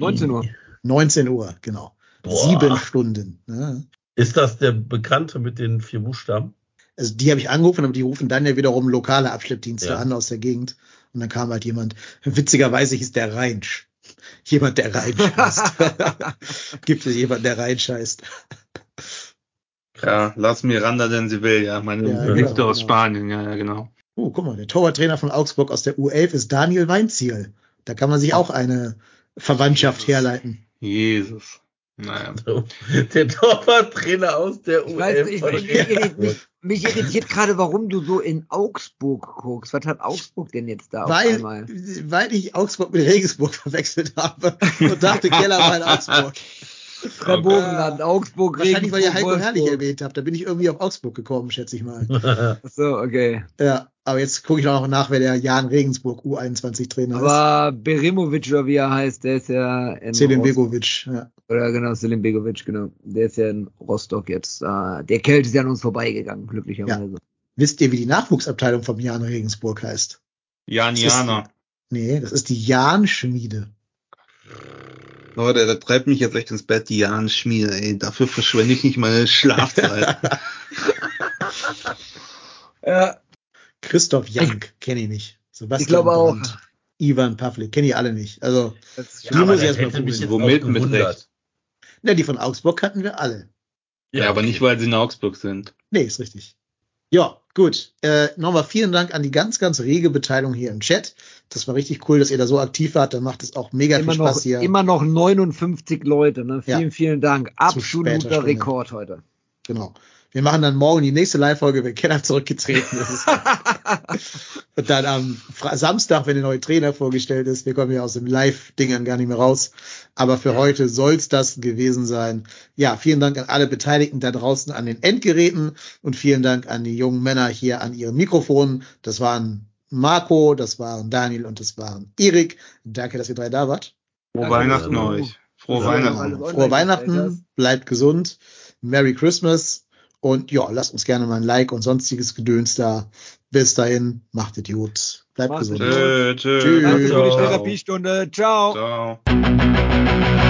19 Uhr. 19 Uhr, genau. Boah. Sieben Stunden. Ja. Ist das der Bekannte mit den vier Buchstaben? Also die habe ich angerufen, aber die rufen dann ja wiederum lokale Abschleppdienste Ja. an aus der Gegend. Und dann kam halt jemand. Witzigerweise hieß der Reinsch. Jemand, der reinscheißt. Gibt es jemanden, der reinscheißt? Ja, lass Miranda denn sie will, ja, meine Ja, Geliebte genau, aus genau. Spanien, ja, ja, genau. Oh, guck mal, der Torwarttrainer von Augsburg aus der U11 ist Daniel Weinziel. Da kann man sich auch eine Verwandtschaft Jesus. herleiten. Jesus. Naja. Der Torwarttrainer aus der Ich U11 weiß, ich, ich, mich, mich, mich irritiert gerade, warum du so in Augsburg guckst. Was hat Augsburg denn jetzt da auf Weil, einmal? weil ich Augsburg mit Regensburg verwechselt habe und dachte, Keller war in Augsburg. Verbogenland, Augsburg, Wahrscheinlich, weil ihr Heiko Herrlich erwähnt habt. Da bin ich irgendwie auf Augsburg gekommen, schätze ich mal. So, okay. Ja, aber jetzt gucke ich auch noch nach, wer der Jan Regensburg U21-Trainer ist. Aber Berimovic, oder wie er heißt, der ist ja in Selim Begovic. Ja. Oder genau, Selim Begovic, genau. Der ist ja in Rostock jetzt. Äh, der Kälte ist ja an uns vorbeigegangen, glücklicherweise. Wisst ihr, wie die Nachwuchsabteilung vom Jan Regensburg heißt? Jan Jana. Nee, das ist die Jan-Schmiede. Leute, das treibt mich jetzt echt ins Bett, die Jan Schmiede, ey. Dafür verschwende ich nicht meine Schlafzeit. Ja. Christoph Jank, kenne ich nicht. Sebastian Ich glaube auch. Brandt, Ivan Pavlik, kenne ich alle nicht. Also, ist Die muss aber ich der erst mal hätte mich googeln. Womit mit. Recht? ne, die von Augsburg kannten wir alle. ja, aber okay. nicht, weil sie in Augsburg sind. Nee, ist richtig. Ja, gut. Äh, Nochmal vielen Dank an die ganz, ganz rege Beteiligung hier im Chat. Das war richtig cool, dass ihr da so aktiv wart. Dann macht es auch mega immer viel noch, Spaß hier. immer noch 59 Leute, ne? Ja. Vielen, vielen Dank. Absoluter. Rekord heute. Genau. Wir machen dann morgen die nächste Live-Folge, wenn Keller zurückgetreten ist. Und dann am Fra Samstag, wenn der neue Trainer vorgestellt ist. Wir kommen ja aus dem Live-Dingern gar nicht mehr raus. Aber für heute soll's das gewesen sein. Ja, vielen Dank an alle Beteiligten da draußen an den Endgeräten und vielen Dank an die jungen Männer hier an ihren Mikrofonen. Das waren Marco, das waren Daniel und das waren Erik. Danke, dass ihr drei da wart. Frohe Weihnachten euch. Frohe Weihnachten. Frohe Weihnachten, bleibt gesund, Merry Christmas und ja, lasst uns gerne mal ein Like und sonstiges Gedöns da. Bis dahin, macht es gut, bleibt gesund. Tschüss. Danke für die Ciao. Therapiestunde. Ciao. Ciao.